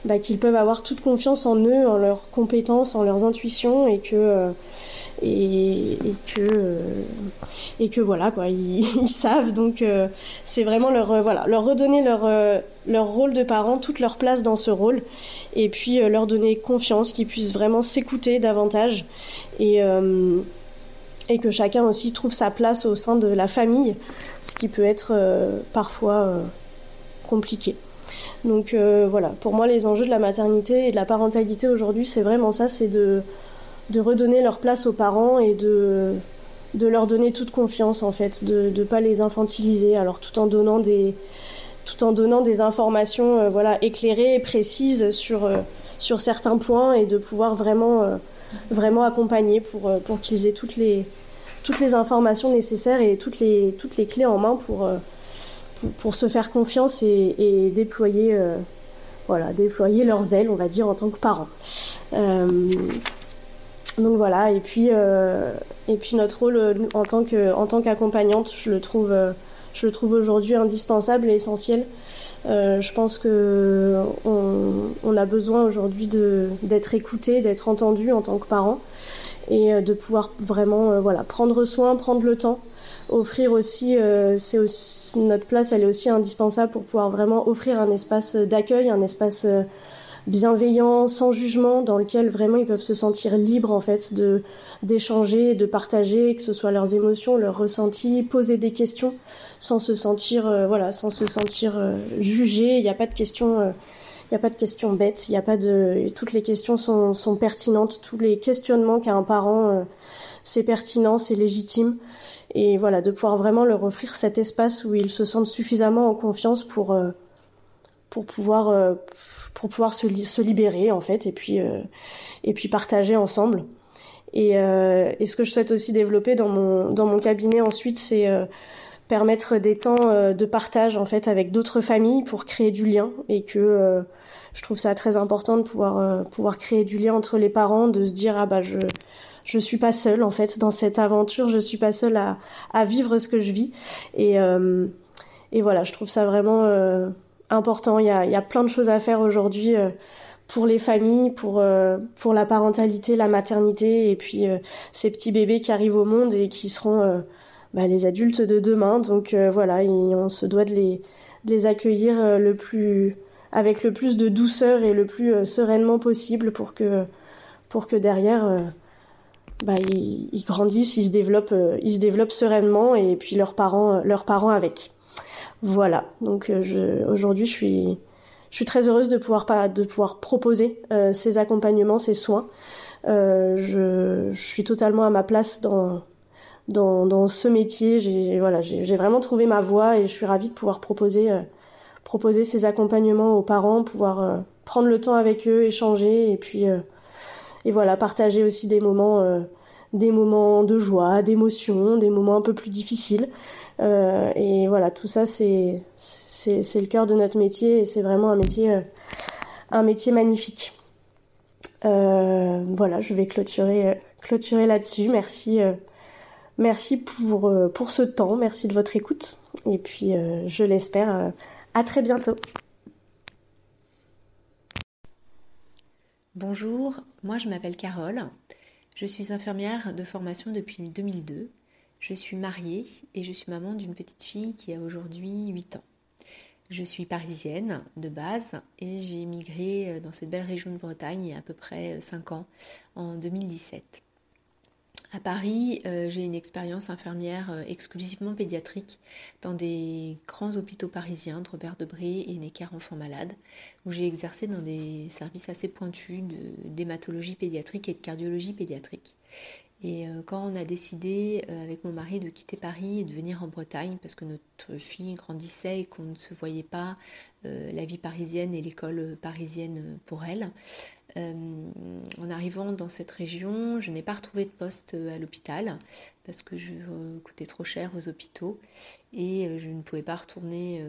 bah, qu'ils peuvent avoir toute confiance en eux, en leurs compétences, en leurs intuitions et que euh, et, que euh, et que voilà quoi ils, savent. Donc euh, c'est vraiment leur voilà leur redonner leur leur rôle de parent toute leur place dans ce rôle. Et puis leur donner confiance qu'ils puissent vraiment s'écouter davantage. Et et que chacun aussi trouve sa place au sein de la famille ce qui peut être parfois compliqué. Donc euh, voilà, pour moi les enjeux de la maternité et de la parentalité aujourd'hui, c'est vraiment ça, c'est de, de redonner leur place aux parents et de, de leur donner toute confiance en fait, de ne pas les infantiliser, alors tout en donnant des, tout en donnant des informations euh, voilà, éclairées et précises sur, euh, sur certains points et de pouvoir vraiment, vraiment accompagner pour, pour qu'ils aient toutes les, toutes les informations nécessaires et toutes les, toutes les clés en main pour pour se faire confiance et, déployer, euh, voilà, déployer leurs ailes, on va dire, en tant que parents. Euh, donc voilà, et puis, euh, et puis notre rôle en tant que, en tant qu'accompagnante, je le trouve, je le trouve aujourd'hui indispensable et essentiel. je pense que on, a besoin aujourd'hui d'être écouté, d'être entendu en tant que parent et de pouvoir vraiment voilà prendre soin, prendre le temps offrir aussi, euh, c'est aussi notre place, elle est aussi indispensable pour pouvoir vraiment offrir un espace d'accueil, un espace euh, bienveillant, sans jugement, dans lequel vraiment ils peuvent se sentir libres en fait de d'échanger, de partager, que ce soit leurs émotions, leurs ressentis, poser des questions, sans se sentir euh, voilà, sans se sentir jugé. Il n'y a pas de questions. il n'y a pas de questions bêtes, il y a pas de toutes les questions sont, sont pertinentes, tous les questionnements qu'a un parent c'est pertinent, c'est légitime et voilà de pouvoir vraiment leur offrir cet espace où ils se sentent suffisamment en confiance pour euh, pour pouvoir euh, pour pouvoir se, libérer en fait et puis euh, et puis partager ensemble. Et, et ce que je souhaite aussi développer dans mon dans mon cabinet ensuite c'est permettre des temps de partage en fait avec d'autres familles pour créer du lien et que je trouve ça très important de pouvoir pouvoir créer du lien entre les parents de se dire ah bah je je suis pas seule en fait dans cette aventure, je suis pas seule à, à vivre ce que je vis. Et, euh, et voilà, je trouve ça vraiment euh, important. Il y a, il y a plein de choses à faire aujourd'hui euh, pour les familles, pour pour la parentalité, la maternité et puis ces petits bébés qui arrivent au monde et qui seront bah, les adultes de demain. Donc voilà, on se doit de les, les accueillir le plus avec le plus de douceur et le plus sereinement possible pour que pour que derrière bah, ils, grandissent, ils se développent, euh, ils se développent sereinement et puis leurs parents, euh, leurs parents avec. Voilà. Donc euh, aujourd'hui, je suis, très heureuse de pouvoir de pouvoir proposer ces accompagnements, ces soins. Je, je, suis totalement à ma place dans ce métier. J'ai voilà, j'ai vraiment trouvé ma voie et je suis ravie de pouvoir proposer proposer ces accompagnements aux parents, pouvoir prendre le temps avec eux, échanger et puis et voilà, partager aussi des moments, euh, des moments de joie, d'émotion, des moments un peu plus difficiles. Euh, et voilà, tout ça, c'est, le cœur de notre métier et c'est vraiment un métier, euh, magnifique. voilà, je vais clôturer, clôturer là-dessus. Merci, merci pour, pour ce temps, merci de votre écoute. Et puis, je l'espère, à très bientôt. Bonjour, moi je m'appelle Carole. Je suis infirmière de formation depuis 2002. Je suis mariée et je suis maman d'une petite fille qui a aujourd'hui 8 ans. Je suis parisienne de base et j'ai migré dans cette belle région de Bretagne il y a à peu près 5 ans, en 2017. À Paris, euh, j'ai une expérience infirmière euh, exclusivement pédiatrique dans des grands hôpitaux parisiens de Robert Debré et Necker Enfants Malades, où j'ai exercé dans des services assez pointus d'hématologie pédiatrique et de cardiologie pédiatrique. Et euh, quand on a décidé euh, avec mon mari de quitter Paris et de venir en Bretagne, parce que notre fille grandissait et qu'on ne se voyait pas euh, la vie parisienne et l'école parisienne pour elle, en arrivant dans cette région, je n'ai pas retrouvé de poste à l'hôpital parce que je coûtais trop cher aux hôpitaux et je ne pouvais pas retourner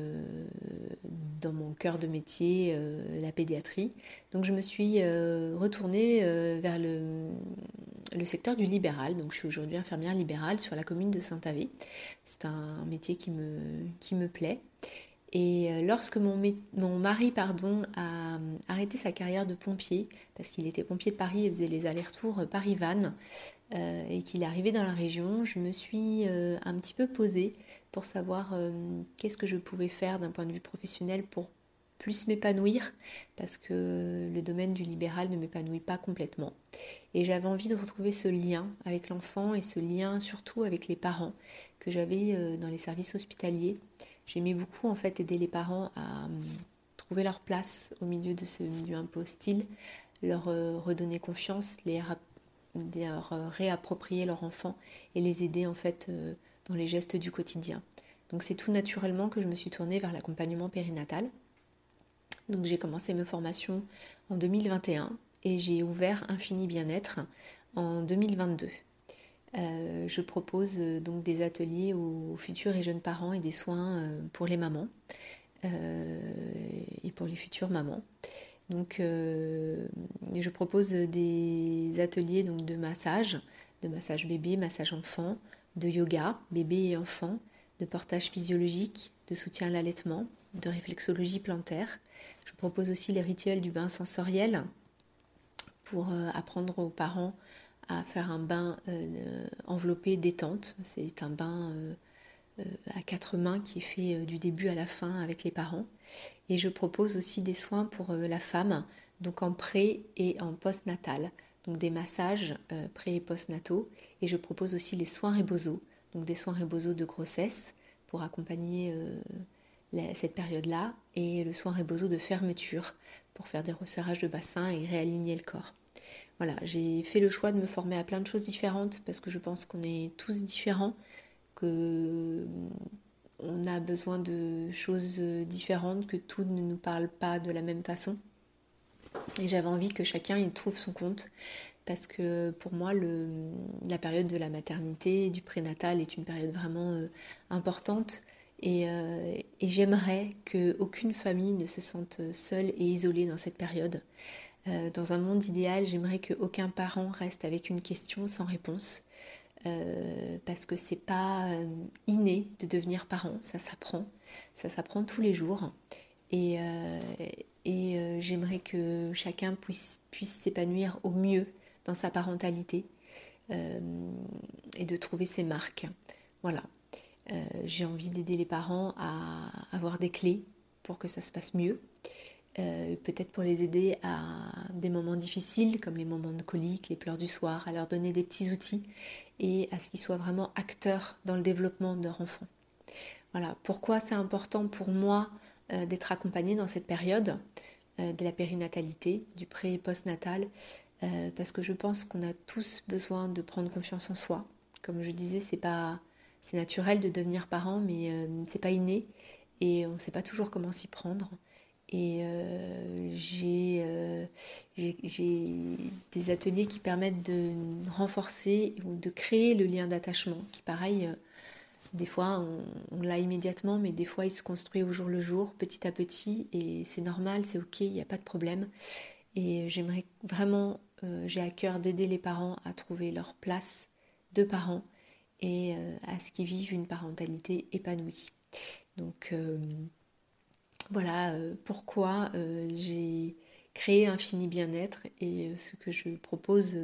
dans mon cœur de métier, la pédiatrie. Donc je me suis retournée vers le, le secteur du libéral. Donc je suis aujourd'hui infirmière libérale sur la commune de Saint-Avé. C'est un métier qui me, plaît. Et euh, lorsque mon, mari pardon, a arrêté sa carrière de pompier, parce qu'il était pompier de Paris et faisait les allers-retours Paris-Vannes, euh, et qu'il est arrivé dans la région, je me suis euh, un petit peu posée pour savoir qu'est-ce que je pouvais faire d'un point de vue professionnel pour plus m'épanouir parce que le domaine du libéral ne m'épanouit pas complètement. Et j'avais envie de retrouver ce lien avec l'enfant et ce lien surtout avec les parents que j'avais euh, dans les services hospitaliers. J'aimais beaucoup en fait aider les parents à hum, trouver leur place au milieu de ce milieu un peu hostile, leur euh, redonner confiance, les leur euh, réapproprier leur enfant et les aider en fait dans les gestes du quotidien. Donc c'est tout naturellement que je me suis tournée vers l'accompagnement périnatal. Donc j'ai commencé mes formations en 2021 et j'ai ouvert Infini Bien-être en 2022. Euh, je propose euh, donc des ateliers aux futurs et jeunes parents et des soins euh, pour les mamans et pour les futures mamans. Donc je propose des ateliers donc, de massage, de massage bébé, massage enfant, de yoga, bébé et enfant, de portage physiologique, de soutien à l'allaitement, de réflexologie plantaire, je propose aussi les rituels du bain sensoriel pour euh, apprendre aux parents à faire un bain euh, enveloppé détente. C'est un bain euh, à quatre mains qui est fait du début à la fin avec les parents. Et je propose aussi des soins pour la femme, donc en pré et en post-natal, donc des massages pré et post-nataux. Et je propose aussi les soins rebozo, donc des soins rebozo de grossesse pour accompagner cette période-là et le soin rebozo de fermeture pour faire des resserrages de bassin et réaligner le corps. Voilà, j'ai fait le choix de me former à plein de choses différentes parce que je pense qu'on est tous différents, que on a besoin de choses différentes, que tout ne nous parle pas de la même façon. Et j'avais envie que chacun y trouve son compte parce que pour moi, le, la période de la maternité et du prénatal est une période vraiment euh, importante euh, et, j'aimerais qu'aucune famille ne se sente seule et isolée dans cette période. Euh, dans un monde idéal, j'aimerais qu'aucun parent reste avec une question sans réponse. Euh, parce que c'est pas inné de devenir parent, ça s'apprend, ça s'apprend tous les jours. Et, et j'aimerais que chacun puisse, puisse s'épanouir au mieux dans sa parentalité et de trouver ses marques. Voilà, euh, j'ai envie d'aider les parents à avoir des clés pour que ça se passe mieux. Euh, peut-être pour les aider à des moments difficiles comme les moments de colique, les pleurs du soir, à leur donner des petits outils et à ce qu'ils soient vraiment acteurs dans le développement de leur enfant. Voilà, pourquoi c'est important pour moi euh, d'être accompagnée dans cette période de la périnatalité, du pré- et post-natal, parce que je pense qu'on a tous besoin de prendre confiance en soi. Comme je disais, c'est pas c'est naturel de devenir parent, mais euh, c'est pas inné et on ne sait pas toujours comment s'y prendre. Et euh, euh, j'ai des ateliers qui permettent de renforcer ou de créer le lien d'attachement, qui pareil, des fois on, l'a immédiatement, mais des fois il se construit au jour le jour, petit à petit, et c'est normal, c'est ok, il n'y a pas de problème. Et j'aimerais vraiment, j'ai à cœur d'aider les parents à trouver leur place de parents et euh, à ce qu'ils vivent une parentalité épanouie. Donc euh, voilà euh, pourquoi j'ai créé Infini Bien-être et ce que je propose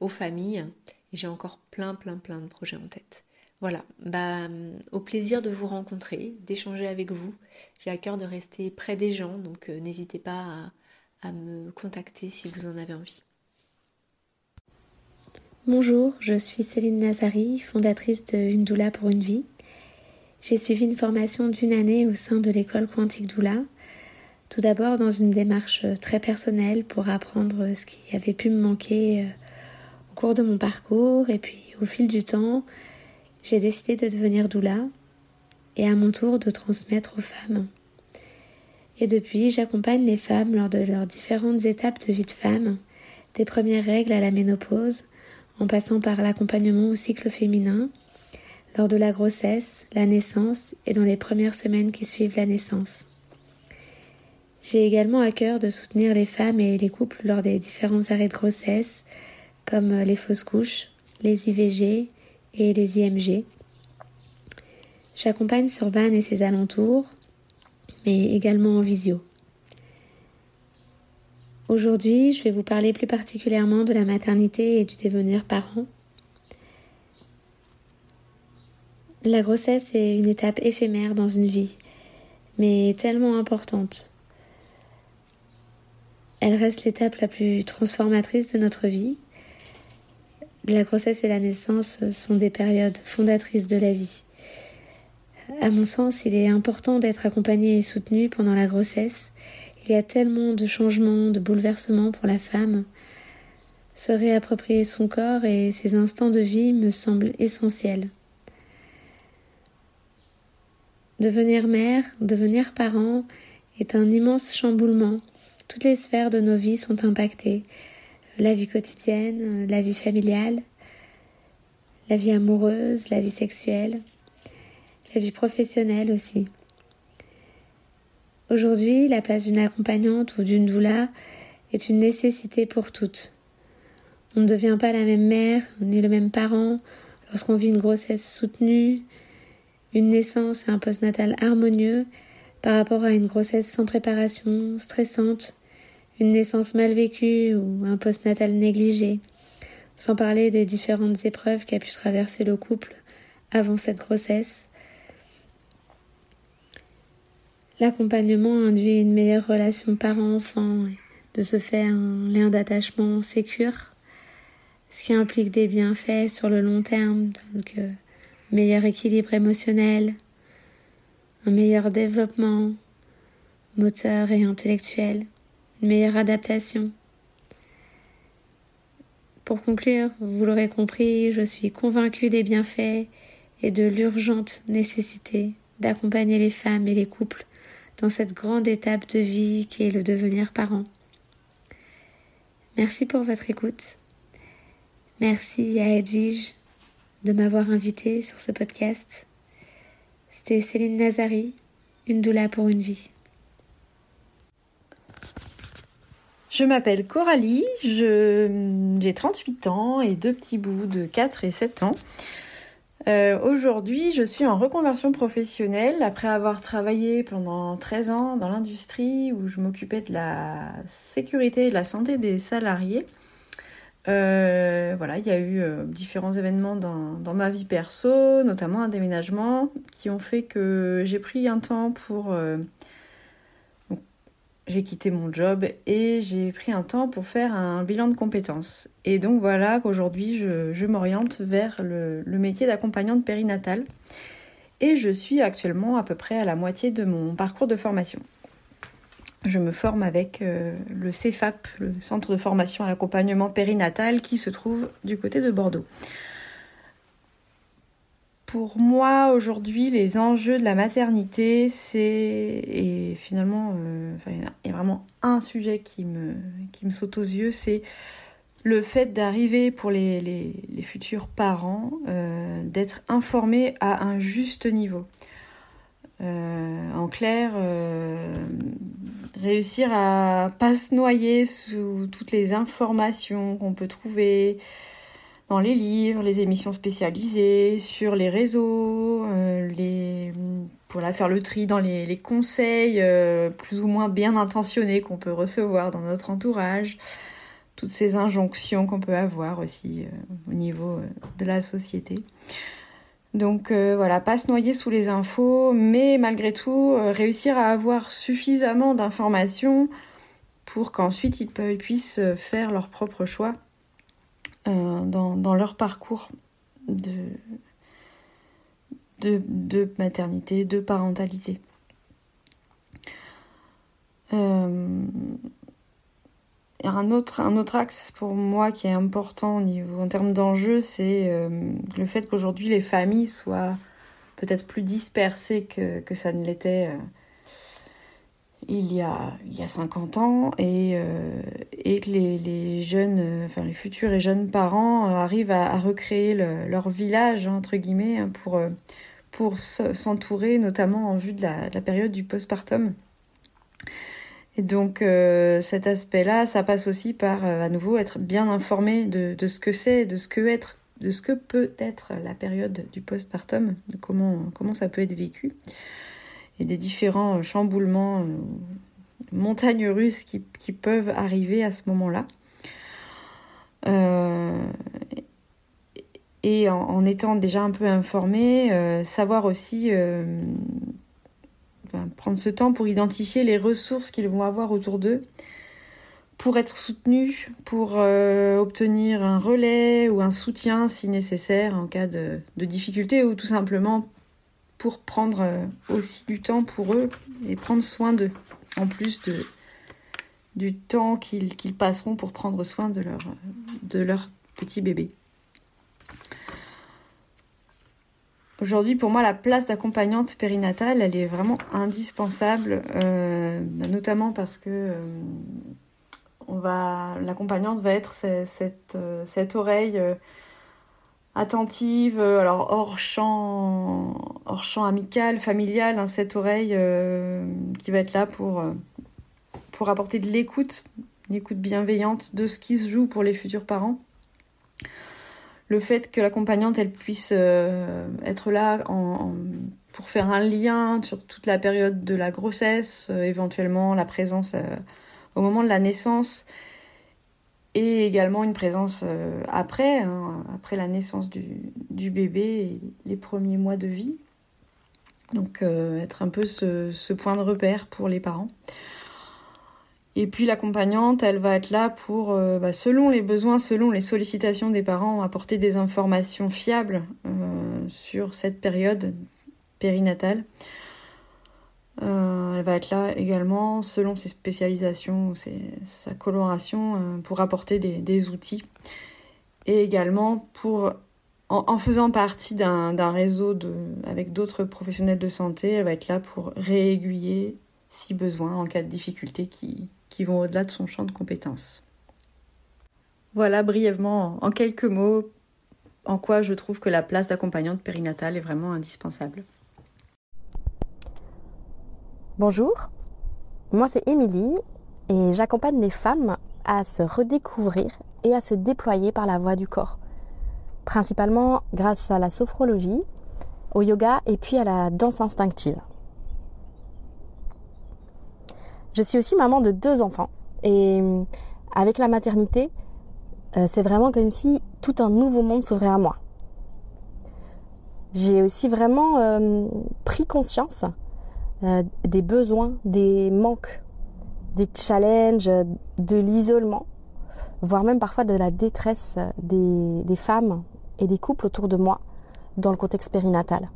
aux familles. J'ai encore plein, plein, plein de projets en tête. Voilà, bah, au plaisir de vous rencontrer, d'échanger avec vous. J'ai à cœur de rester près des gens, donc n'hésitez pas à me contacter si vous en avez envie. Bonjour, je suis Céline Nazari, fondatrice de Une Doula pour une vie. J'ai suivi une formation d'une année au sein de l'école Quantique Doula. Tout d'abord dans une démarche très personnelle pour apprendre ce qui avait pu me manquer euh, au cours de mon parcours et puis au fil du temps, j'ai décidé de devenir doula et à mon tour de transmettre aux femmes. Et depuis, j'accompagne les femmes lors de leurs différentes étapes de vie de femme, des premières règles à la ménopause, en passant par l'accompagnement au cycle féminin, lors de la grossesse, la naissance et dans les premières semaines qui suivent la naissance. J'ai également à cœur de soutenir les femmes et les couples lors des différents arrêts de grossesse, comme les fausses couches, les IVG et les IMG. J'accompagne sur Vannes et ses alentours, mais également en visio. Aujourd'hui, je vais vous parler plus particulièrement de la maternité et du devenir parent. La grossesse est une étape éphémère dans une vie, mais tellement importante. Elle reste l'étape la plus transformatrice de notre vie. La grossesse et la naissance sont des périodes fondatrices de la vie. À mon sens, il est important d'être accompagné et soutenu pendant la grossesse il y a tellement de changements, de bouleversements pour la femme. Se réapproprier son corps et ses instants de vie me semble essentiel. Devenir mère, devenir parent est un immense chamboulement. Toutes les sphères de nos vies sont impactées. La vie quotidienne, la vie familiale, la vie amoureuse, la vie sexuelle, la vie professionnelle aussi. Aujourd'hui, la place d'une accompagnante ou d'une doula est une nécessité pour toutes. On ne devient pas la même mère ni le même parent lorsqu'on vit une grossesse soutenue, une naissance et un postnatal harmonieux par rapport à une grossesse sans préparation, stressante, une naissance mal vécue ou un postnatal négligé, sans parler des différentes épreuves qu'a pu traverser le couple avant cette grossesse L'accompagnement induit une meilleure relation parent-enfant, de se faire un lien d'attachement sécure, ce qui implique des bienfaits sur le long terme, donc euh, meilleur équilibre émotionnel, un meilleur développement moteur et intellectuel, une meilleure adaptation. Pour conclure, vous l'aurez compris, je suis convaincue des bienfaits et de l'urgente nécessité d'accompagner les femmes et les couples dans cette grande étape de vie qui est le devenir parent. Merci pour votre écoute. Merci à Edwige de m'avoir invité sur ce podcast. C'était Céline Nazari, une doula pour une vie. Je m'appelle Coralie, j'ai 38 ans et deux petits bouts de 4 et 7 ans. Euh, aujourd'hui, je suis en reconversion professionnelle après avoir travaillé pendant 13 ans dans l'industrie où je m'occupais de la sécurité et de la santé des salariés. Euh, voilà, il y a eu euh, différents événements dans, dans, ma vie perso, notamment un déménagement, qui ont fait que j'ai pris un temps pour j'ai quitté mon job et j'ai pris un temps pour faire un bilan de compétences. Et donc voilà qu'aujourd'hui je, m'oriente vers le, métier d'accompagnante périnatale et je suis actuellement à peu près à la moitié de mon parcours de formation. Je me forme avec euh, le CEFAP, le Centre de formation à l'accompagnement périnatal qui se trouve du côté de Bordeaux. Pour moi, aujourd'hui, les enjeux de la maternité, c'est et finalement, euh, il y a vraiment un sujet qui me, qui me saute aux yeux, c'est le fait d'arriver pour les, les, futurs parents, euh, d'être informés à un juste niveau. Euh, en clair, réussir à pas se noyer sous toutes les informations qu'on peut trouver, dans les livres, les émissions spécialisées, sur les réseaux, euh, les, pour la faire le tri dans les, les conseils euh, plus ou moins bien intentionnés qu'on peut recevoir dans notre entourage, toutes ces injonctions qu'on peut avoir aussi euh, au niveau de la société. Donc voilà, pas se noyer sous les infos, mais malgré tout réussir à avoir suffisamment d'informations pour qu'ensuite ils puissent faire leur propre choix euh, dans, leur parcours de, de, maternité, de parentalité. Euh, un autre, un autre axe pour moi qui est important au niveau, en termes d'enjeux, c'est euh, le fait qu'aujourd'hui les familles soient peut-être plus dispersées que, que ça ne l'était il, y a, il y a 50 ans et, euh, et que les, jeunes, les futurs et jeunes parents arrivent à, recréer le, leur village, entre guillemets, hein, pour, s'entourer, notamment en vue de la, de la période du postpartum. Et donc euh, cet aspect-là, ça passe aussi par euh, à nouveau être bien informé de, ce que c'est, de ce que peut être la période du postpartum, comment ça peut être vécu, et des différents chamboulements, euh, montagnes russes qui, peuvent arriver à ce moment-là. Euh, et en, étant déjà un peu informé, euh, savoir aussi prendre ce temps pour identifier les ressources qu'ils vont avoir autour d'eux, pour être soutenus, pour euh, obtenir un relais ou un soutien si nécessaire en cas de, de difficulté ou tout simplement pour prendre euh, aussi du temps pour eux et prendre soin d'eux, en plus de, du temps qu'ils passeront pour prendre soin de leur, de leur petit bébé. Aujourd'hui, pour moi, la place d'accompagnante périnatale, elle est vraiment indispensable, euh, notamment parce que euh, l'accompagnante va être cette, oreille attentive, alors hors champ, hors champ amical, familial, hein, cette oreille qui va être là pour, pour apporter de l'écoute, une écoute bienveillante de ce qui se joue pour les futurs parents. Le fait que l'accompagnante elle puisse euh, être là pour faire un lien sur toute la période de la grossesse, euh, éventuellement la présence euh, au moment de la naissance et également une présence euh, après, hein, après la naissance du, bébé et les premiers mois de vie. Donc euh, être un peu ce, point de repère pour les parents. Et puis l'accompagnante, elle va être là pour, euh, bah, selon les besoins, selon les sollicitations des parents, apporter des informations fiables sur cette période périnatale. Euh, elle va être là également, selon ses spécialisations, ses, sa coloration, euh, pour apporter des, outils. Et également pour, en, faisant partie d'un réseau avec d'autres professionnels de santé, elle va être là pour réaiguiller si besoin en cas de difficulté qui, qui vont au-delà de son champ de compétences. Voilà brièvement, en quelques mots, en quoi je trouve que la place d'accompagnante périnatale est vraiment indispensable. Bonjour, moi c'est Émilie et j'accompagne les femmes à se redécouvrir et à se déployer par la voie du corps, principalement grâce à la sophrologie, au yoga et puis à la danse instinctive. Je suis aussi maman de deux enfants. Et euh, avec la maternité, euh, c'est vraiment comme si tout un nouveau monde s'ouvrait à moi. J'ai aussi vraiment euh, pris conscience euh, des besoins, des manques, des challenges, de l'isolement, voire même parfois de la détresse des, des femmes et des couples autour de moi dans le contexte périnatal.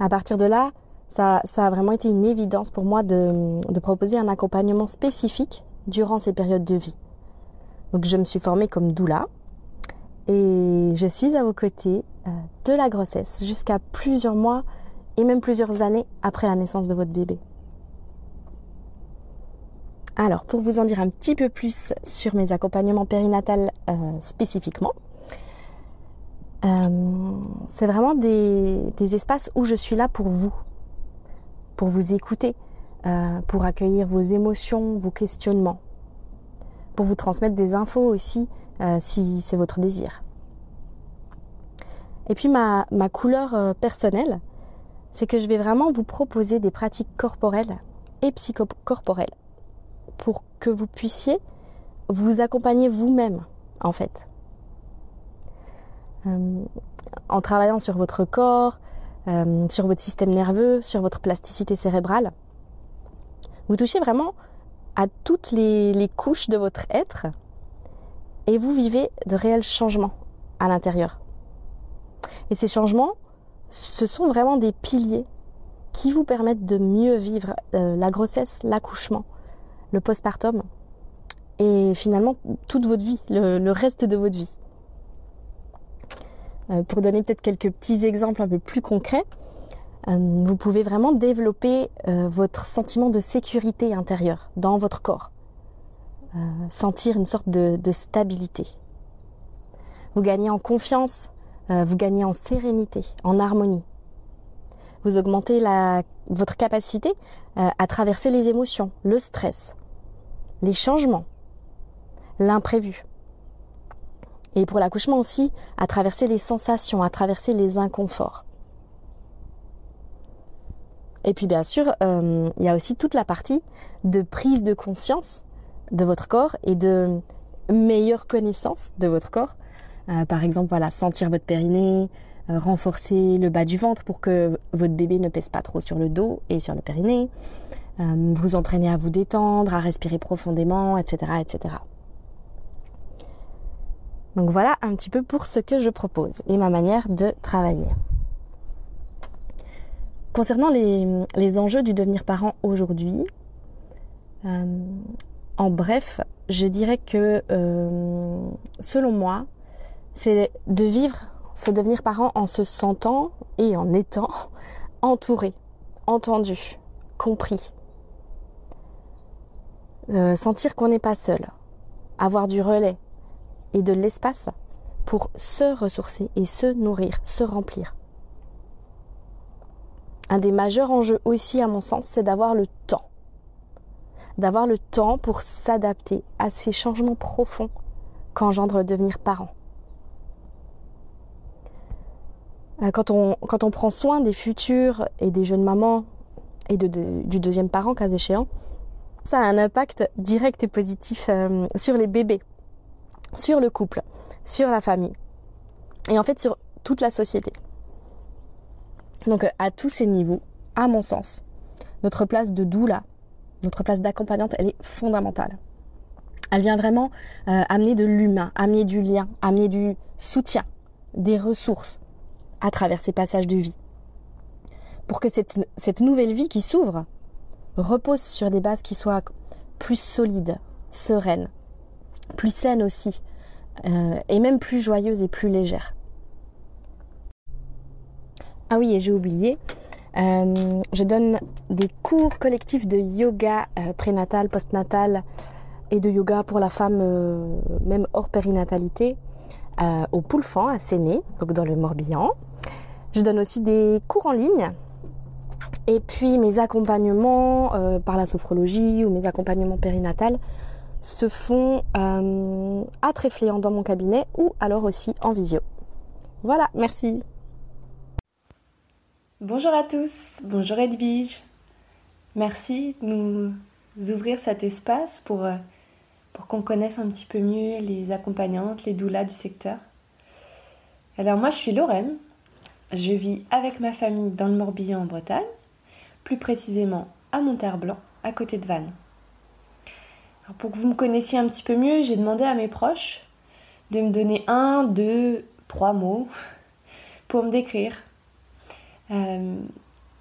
À partir de là, ça, a vraiment été une évidence pour moi de, de, proposer un accompagnement spécifique durant ces périodes de vie. Donc je me suis formée comme doula et je suis à vos côtés euh, de la grossesse jusqu'à plusieurs mois et même plusieurs années après la naissance de votre bébé. Alors pour vous en dire un petit peu plus sur mes accompagnements périnatales euh, spécifiquement, euh, c'est vraiment des, espaces où je suis là pour vous, pour vous écouter, euh, pour accueillir vos émotions, vos questionnements, pour vous transmettre des infos aussi si c'est votre désir. Et puis ma, couleur personnelle, c'est que je vais vraiment vous proposer des pratiques corporelles et psychocorporelles pour que vous puissiez vous accompagner vous-même en fait. Euh, en travaillant sur votre corps, euh, sur votre système nerveux, sur votre plasticité cérébrale. Vous touchez vraiment à toutes les, les couches de votre être et vous vivez de réels changements à l'intérieur. Et ces changements, ce sont vraiment des piliers qui vous permettent de mieux vivre euh, la grossesse, l'accouchement, le postpartum et finalement toute votre vie, le, reste de votre vie. Euh, pour donner peut-être quelques petits exemples un peu plus concrets, euh, vous pouvez vraiment développer votre sentiment de sécurité intérieure dans votre corps. sentir une sorte de, stabilité. Vous gagnez en confiance, vous gagnez en sérénité, en harmonie. Vous augmentez votre capacité à traverser les émotions, le stress, les changements, l'imprévu. Et pour l'accouchement aussi, à traverser les sensations, à traverser les inconforts. Et puis bien sûr, euh, il y a aussi toute la partie de prise de conscience de votre corps et de meilleure connaissance de votre corps. Euh, par exemple, voilà, sentir votre périnée, euh, renforcer le bas du ventre pour que votre bébé ne pèse pas trop sur le dos et sur le périnée, vous entraîner à vous détendre, à respirer profondément, etc., etc. Donc voilà un petit peu pour ce que je propose et ma manière de travailler. Concernant les, enjeux du devenir parent aujourd'hui, euh, en bref, je dirais que euh, selon moi, c'est de vivre ce devenir parent en se sentant et en étant entouré, entendu, compris. Euh, sentir qu'on n'est pas seul, avoir du relais, et de l'espace pour se ressourcer et se nourrir, se remplir. Un des majeurs enjeux aussi, à mon sens, c'est d'avoir le temps. D'avoir le temps pour s'adapter à ces changements profonds qu'engendre le devenir parent. Euh, quand on, quand on prend soin des futurs et des jeunes mamans et du deuxième parent, cas échéant, ça a un impact direct et positif euh, sur les bébés sur le couple, sur la famille et en fait sur toute la société. Donc à tous ces niveaux, à mon sens, notre place de doula, notre place d'accompagnante, elle est fondamentale. Elle vient vraiment euh, amener de l'humain, amener du lien, amener du soutien, des ressources à travers ces passages de vie. Pour que cette, cette nouvelle vie qui s'ouvre repose sur des bases qui soient plus solides, sereines, plus saine aussi, euh, et même plus joyeuse et plus légère. Ah oui, et j'ai oublié, euh, je donne des cours collectifs de yoga euh, prénatal, postnatal et de yoga pour la femme, même hors périnatalité, au Poulfan à Séné, donc dans le Morbihan. Je donne aussi des cours en ligne et puis mes accompagnements par la sophrologie ou mes accompagnements périnatales se font euh, à Tréfléant dans mon cabinet ou alors aussi en visio. Voilà, merci. Bonjour à tous, bonjour Edwige. Merci de nous ouvrir cet espace pour, euh, pour qu'on connaisse un petit peu mieux les accompagnantes, les doulas du secteur. Alors moi je suis Lorraine, je vis avec ma famille dans le Morbihan en Bretagne, plus précisément à Monterblanc, à côté de Vannes pour que vous me connaissiez un petit peu mieux, j'ai demandé à mes proches de me donner un, deux, trois mots pour me décrire. Euh,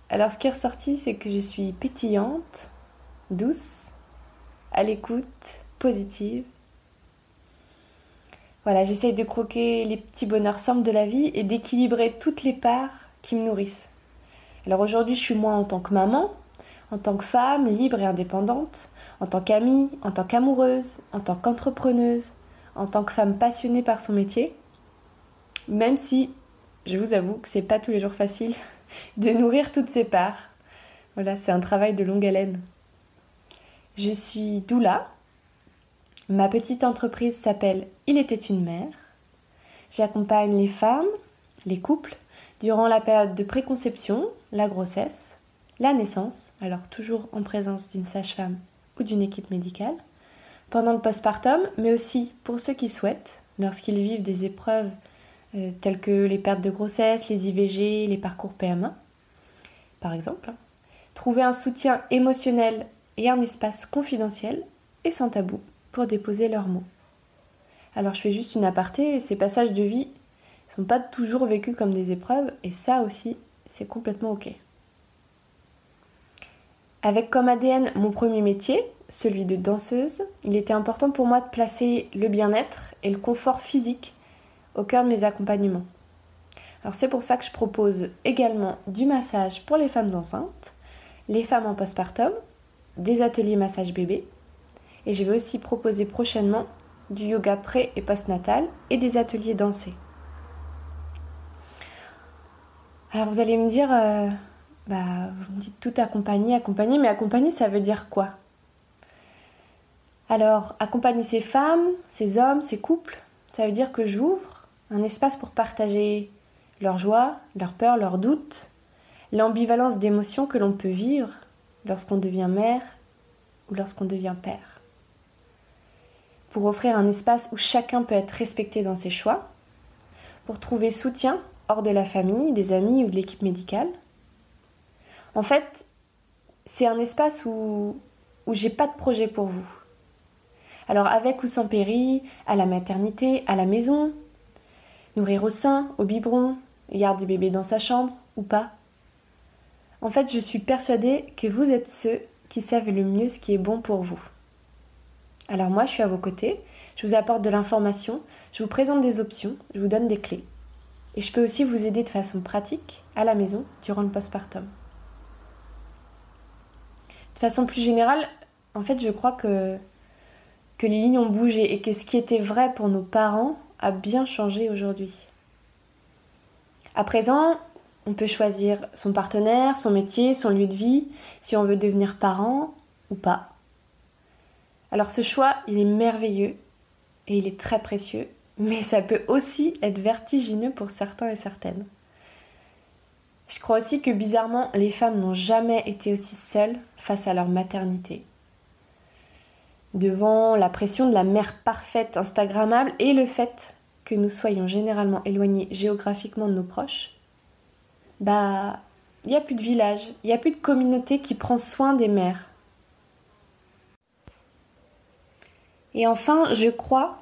alors ce qui est ressorti, c'est que je suis pétillante, douce, à l'écoute, positive. Voilà, j'essaye de croquer les petits bonheurs simples de la vie et d'équilibrer toutes les parts qui me nourrissent. Alors aujourd'hui, je suis moi en tant que maman, en tant que femme libre et indépendante, en tant qu'amie, en tant qu'amoureuse, en tant qu'entrepreneuse, en tant que femme passionnée par son métier, même si je vous avoue que c'est pas tous les jours facile de nourrir toutes ces parts. Voilà, c'est un travail de longue haleine. Je suis doula. Ma petite entreprise s'appelle Il était une mère. J'accompagne les femmes, les couples, durant la période de préconception, la grossesse, la naissance, alors toujours en présence d'une sage-femme ou d'une équipe médicale, pendant le postpartum, mais aussi pour ceux qui souhaitent, lorsqu'ils vivent des épreuves euh, telles que les pertes de grossesse, les IVG, les parcours PMA, par exemple. Trouver un soutien émotionnel et un espace confidentiel et sans tabou pour déposer leurs mots. Alors je fais juste une aparté, ces passages de vie ne sont pas toujours vécus comme des épreuves et ça aussi c'est complètement ok. Avec comme ADN mon premier métier, celui de danseuse, il était important pour moi de placer le bien-être et le confort physique au cœur de mes accompagnements. Alors c'est pour ça que je propose également du massage pour les femmes enceintes, les femmes en postpartum, des ateliers massage bébé et je vais aussi proposer prochainement du yoga pré et postnatal et des ateliers dansés. Alors vous allez me dire, euh, bah, vous me dites tout accompagner, accompagner, mais accompagner ça veut dire quoi? Alors accompagner ces femmes, ces hommes, ces couples, ça veut dire que j'ouvre un espace pour partager leur joie, leur peur, leurs doutes, l'ambivalence d'émotions que l'on peut vivre lorsqu'on devient mère ou lorsqu'on devient père. Pour offrir un espace où chacun peut être respecté dans ses choix, pour trouver soutien hors de la famille, des amis ou de l'équipe médicale. En fait, c'est un espace où, où j'ai pas de projet pour vous. Alors avec ou sans péri, à la maternité, à la maison, nourrir au sein, au biberon, garder bébé dans sa chambre ou pas. En fait, je suis persuadée que vous êtes ceux qui savent le mieux ce qui est bon pour vous. Alors moi, je suis à vos côtés, je vous apporte de l'information, je vous présente des options, je vous donne des clés. Et je peux aussi vous aider de façon pratique à la maison durant le postpartum. De façon plus générale, en fait, je crois que, les lignes ont bougé et que ce qui était vrai pour nos parents a bien changé aujourd'hui. À présent, on peut choisir son partenaire, son métier, son lieu de vie, si on veut devenir parent ou pas. Alors ce choix, il est merveilleux et il est très précieux, mais ça peut aussi être vertigineux pour certains et certaines. Je crois aussi que bizarrement, les femmes n'ont jamais été aussi seules face à leur maternité. Devant la pression de la mère parfaite Instagrammable et le fait que nous soyons généralement éloignés géographiquement de nos proches, bah, il n'y a plus de village, il n'y a plus de communauté qui prend soin des mères. Et enfin, je crois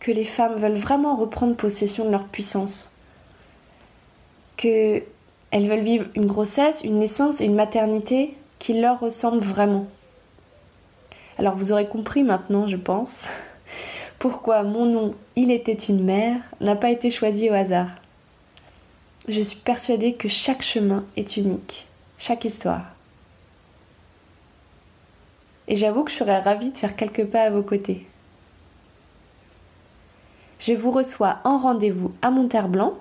que les femmes veulent vraiment reprendre possession de leur puissance. Que elles veulent vivre une grossesse, une naissance et une maternité qui leur ressemblent vraiment. Alors vous aurez compris maintenant, je pense, pourquoi mon nom Il était une mère n'a pas été choisi au hasard. Je suis persuadée que chaque chemin est unique, chaque histoire. Et j'avoue que je serais ravie de faire quelques pas à vos côtés. Je vous reçois en rendez-vous à Monterblanc.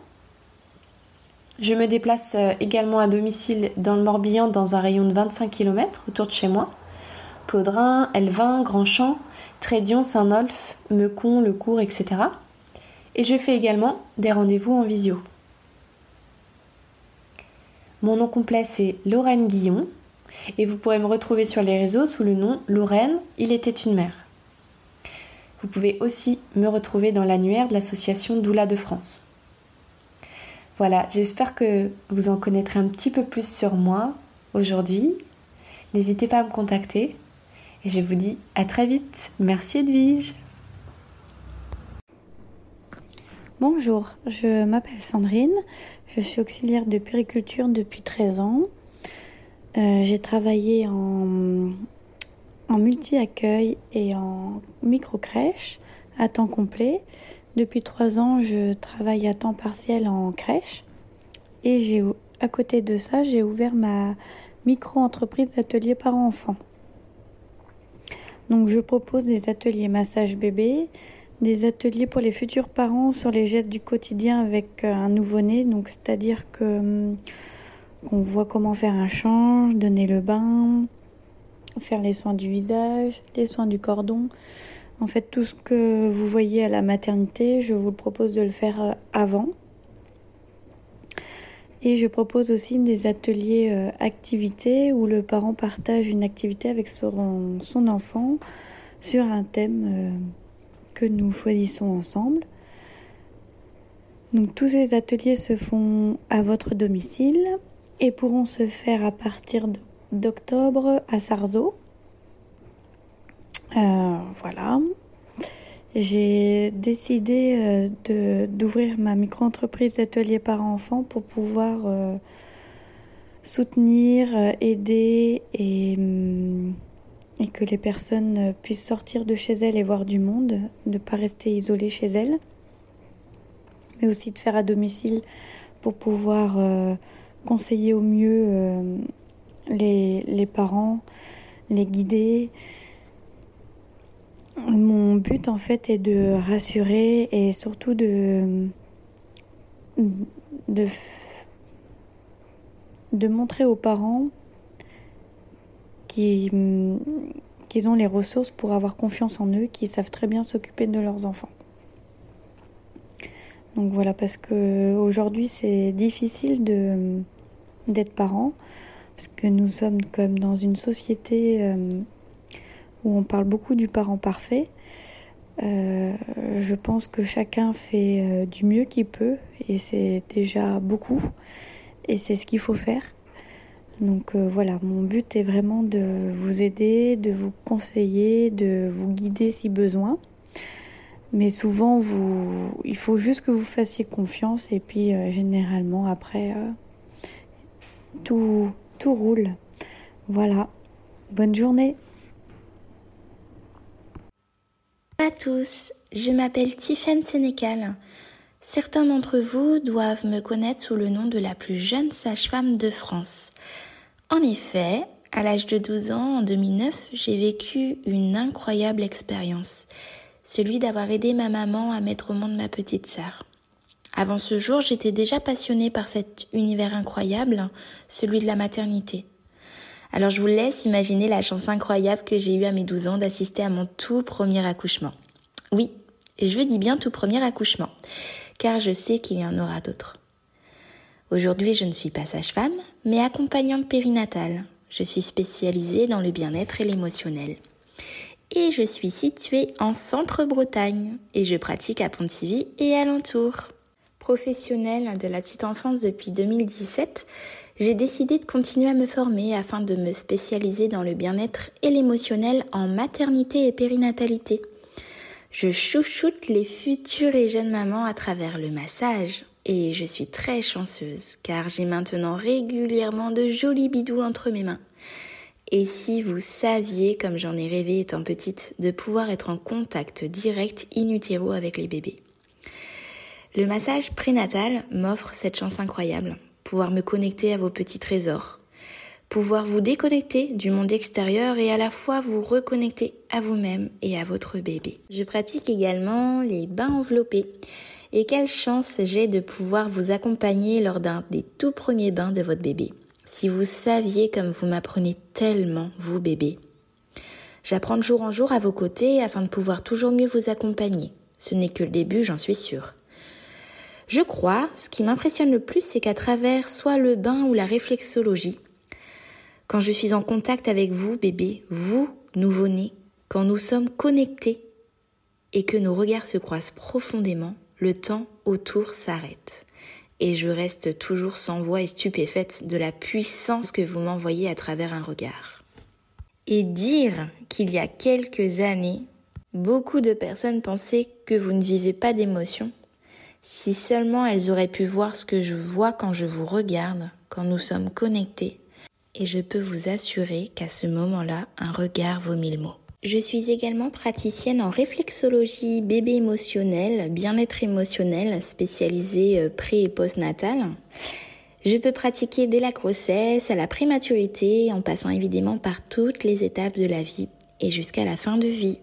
Je me déplace euh, également à domicile dans le Morbihan dans un rayon de 25 km autour de chez moi. Plaudrin, Elvin, Grandchamp, Trédion, Saint-Nolf, Mecon, Le Cours, etc. Et je fais également des rendez-vous en visio. Mon nom complet c'est Lorraine Guillon et vous pourrez me retrouver sur les réseaux sous le nom Lorraine, il était une mère. Vous pouvez aussi me retrouver dans l'annuaire de l'association Doula de France. Voilà, j'espère que vous en connaîtrez un petit peu plus sur moi aujourd'hui. N'hésitez pas à me contacter et je vous dis à très vite. Merci Edwige. Bonjour, je m'appelle Sandrine, je suis auxiliaire de périculture depuis 13 ans. Euh, j'ai travaillé en, en multi-accueil et en micro-crèche à temps complet. Depuis trois ans, je travaille à temps partiel en crèche. Et à côté de ça, j'ai ouvert ma micro-entreprise d'ateliers parents-enfants. Donc je propose des ateliers massage bébé, des ateliers pour les futurs parents sur les gestes du quotidien avec euh, un nouveau-né. Donc c'est-à-dire que hum, qu'on voit comment faire un change, donner le bain, faire les soins du visage, les soins du cordon. En fait, tout ce que vous voyez à la maternité, je vous propose de le faire euh, avant. Et je propose aussi des ateliers euh, activités où le parent partage une activité avec son, enfant sur un thème euh, que nous choisissons ensemble. Donc tous ces ateliers se font à votre domicile et pourront se faire à partir de d'octobre à Sarzeau. Euh, voilà. J'ai décidé euh, d'ouvrir ma micro-entreprise d'atelier parents-enfants pour pouvoir euh, soutenir, aider hum, et que les personnes puissent sortir de chez elles et voir du monde, ne pas rester isolées chez elles, mais aussi de faire à domicile pour pouvoir conseiller au mieux les, parents, les guider. Mon but en fait est de rassurer et surtout de, montrer aux parents qu'ils ont les ressources pour avoir confiance en eux, qu'ils savent très bien s'occuper de leurs enfants. Donc voilà, parce que aujourd'hui c'est difficile d'être parent parce que nous sommes comme dans une société euh, où on parle beaucoup du parent parfait. Euh, je pense que chacun fait euh, du mieux qu'il peut et c'est déjà beaucoup et c'est ce qu'il faut faire. Donc voilà, mon but est vraiment de vous aider, de vous conseiller, de vous guider si besoin. Mais souvent, vous, il faut juste que vous fassiez confiance et puis généralement après, tout, tout roule. Voilà. Bonne journée. À tous, je m'appelle Tiffany Sénécal. Certains d'entre vous doivent me connaître sous le nom de la plus jeune sage-femme de France. En effet, à l'âge de 12 ans, en 2009, j'ai vécu une incroyable expérience, celui d'avoir aidé ma maman à mettre au monde ma petite sœur. Avant ce jour, j'étais déjà passionnée par cet univers incroyable, celui de la maternité. Alors je vous laisse imaginer la chance incroyable que j'ai eue à mes 12 ans d'assister à mon tout premier accouchement. Oui, je dis bien tout premier accouchement, car je sais qu'il y en aura d'autres. Aujourd'hui, je ne suis pas sage-femme, mais accompagnante périnatale. Je suis spécialisée dans le bien-être et l'émotionnel. Et je suis située en centre-Bretagne, et je pratique à Pontivy et alentour professionnelle de la petite enfance depuis 2017, j'ai décidé de continuer à me former afin de me spécialiser dans le bien-être et l'émotionnel en maternité et périnatalité. Je chouchoute les futures et jeunes mamans à travers le massage et je suis très chanceuse car j'ai maintenant régulièrement de jolis bidous entre mes mains. Et si vous saviez, comme j'en ai rêvé étant petite, de pouvoir être en contact direct in utero avec les bébés. Le massage prénatal m'offre cette chance incroyable, pouvoir me connecter à vos petits trésors, pouvoir vous déconnecter du monde extérieur et à la fois vous reconnecter à vous-même et à votre bébé. Je pratique également les bains enveloppés. Et quelle chance j'ai de pouvoir vous accompagner lors d'un des tout premiers bains de votre bébé. Si vous saviez comme vous m'apprenez tellement, vous bébé. J'apprends de jour en jour à vos côtés afin de pouvoir toujours mieux vous accompagner. Ce n'est que le début, j'en suis sûre. Je crois, ce qui m'impressionne le plus, c'est qu'à travers soit le bain ou la réflexologie, quand je suis en contact avec vous, bébé, vous, nouveau-né, quand nous sommes connectés et que nos regards se croisent profondément, le temps autour s'arrête. Et je reste toujours sans voix et stupéfaite de la puissance que vous m'envoyez à travers un regard. Et dire qu'il y a quelques années, beaucoup de personnes pensaient que vous ne vivez pas d'émotions si seulement elles auraient pu voir ce que je vois quand je vous regarde, quand nous sommes connectés, et je peux vous assurer qu'à ce moment-là, un regard vaut mille mots. Je suis également praticienne en réflexologie bébé émotionnel, bien-être émotionnel, spécialisée euh, pré- et post-natal. Je peux pratiquer dès la grossesse, à la prématurité, en passant évidemment par toutes les étapes de la vie et jusqu'à la fin de vie.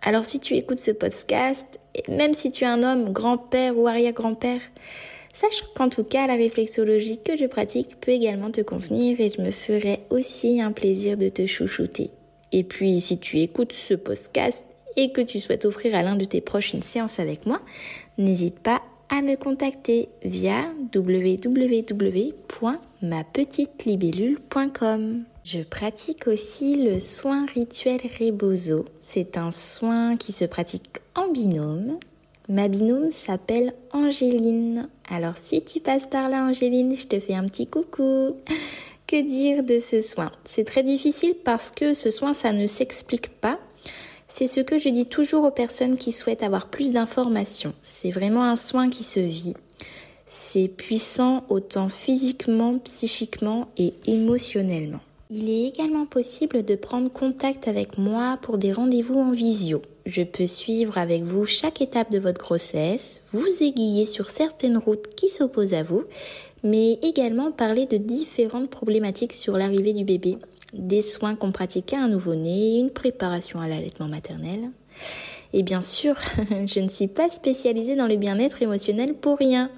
Alors si tu écoutes ce podcast, même si tu es un homme, grand-père ou arrière-grand-père, sache qu'en tout cas la réflexologie que je pratique peut également te convenir et je me ferai aussi un plaisir de te chouchouter. Et puis si tu écoutes ce podcast et que tu souhaites offrir à l'un de tes proches une séance avec moi, n'hésite pas à me contacter via www.mapetitelibellule.com. Je pratique aussi le soin rituel Rebozo. C'est un soin qui se pratique en binôme. Ma binôme s'appelle Angéline. Alors si tu passes par là Angéline, je te fais un petit coucou. Que dire de ce soin? C'est très difficile parce que ce soin, ça ne s'explique pas. C'est ce que je dis toujours aux personnes qui souhaitent avoir plus d'informations. C'est vraiment un soin qui se vit. C'est puissant autant physiquement, psychiquement et émotionnellement. Il est également possible de prendre contact avec moi pour des rendez-vous en visio. Je peux suivre avec vous chaque étape de votre grossesse, vous aiguiller sur certaines routes qui s'opposent à vous, mais également parler de différentes problématiques sur l'arrivée du bébé, des soins qu'on pratique à un nouveau-né, une préparation à l'allaitement maternel. Et bien sûr, je ne suis pas spécialisée dans le bien-être émotionnel pour rien.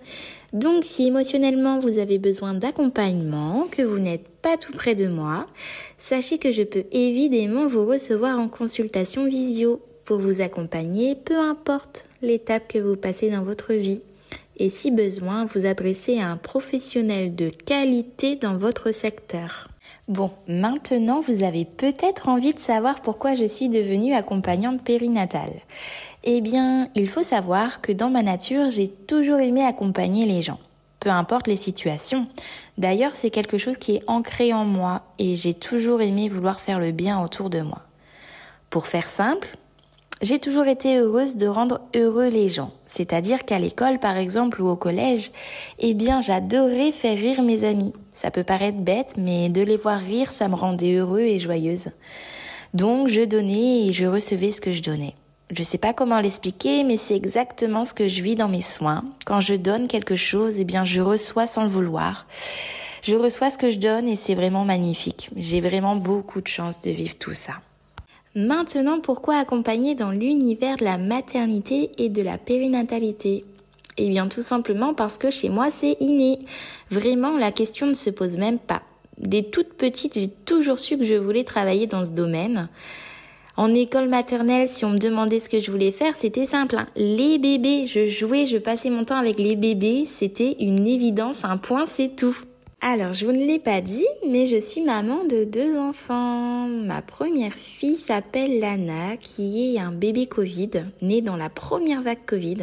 Donc si émotionnellement vous avez besoin d'accompagnement, que vous n'êtes pas tout près de moi, sachez que je peux évidemment vous recevoir en consultation visio pour vous accompagner, peu importe l'étape que vous passez dans votre vie. Et si besoin, vous adresser à un professionnel de qualité dans votre secteur. Bon, maintenant vous avez peut-être envie de savoir pourquoi je suis devenue accompagnante périnatale. Eh bien, il faut savoir que dans ma nature, j'ai toujours aimé accompagner les gens, peu importe les situations. D'ailleurs, c'est quelque chose qui est ancré en moi et j'ai toujours aimé vouloir faire le bien autour de moi. Pour faire simple, j'ai toujours été heureuse de rendre heureux les gens. C'est-à-dire qu'à l'école, par exemple, ou au collège, eh bien, j'adorais faire rire mes amis. Ça peut paraître bête, mais de les voir rire, ça me rendait heureux et joyeuse. Donc, je donnais et je recevais ce que je donnais. Je sais pas comment l'expliquer, mais c'est exactement ce que je vis dans mes soins. Quand je donne quelque chose, eh bien, je reçois sans le vouloir. Je reçois ce que je donne et c'est vraiment magnifique. J'ai vraiment beaucoup de chance de vivre tout ça. Maintenant, pourquoi accompagner dans l'univers de la maternité et de la périnatalité? Eh bien, tout simplement parce que chez moi, c'est inné. Vraiment, la question ne se pose même pas. Dès toute petite, j'ai toujours su que je voulais travailler dans ce domaine. En école maternelle, si on me demandait ce que je voulais faire, c'était simple. Hein. Les bébés, je jouais, je passais mon temps avec les bébés, c'était une évidence, un point, c'est tout. Alors, je vous ne l'ai pas dit, mais je suis maman de deux enfants. Ma première fille s'appelle Lana, qui est un bébé Covid, né dans la première vague Covid.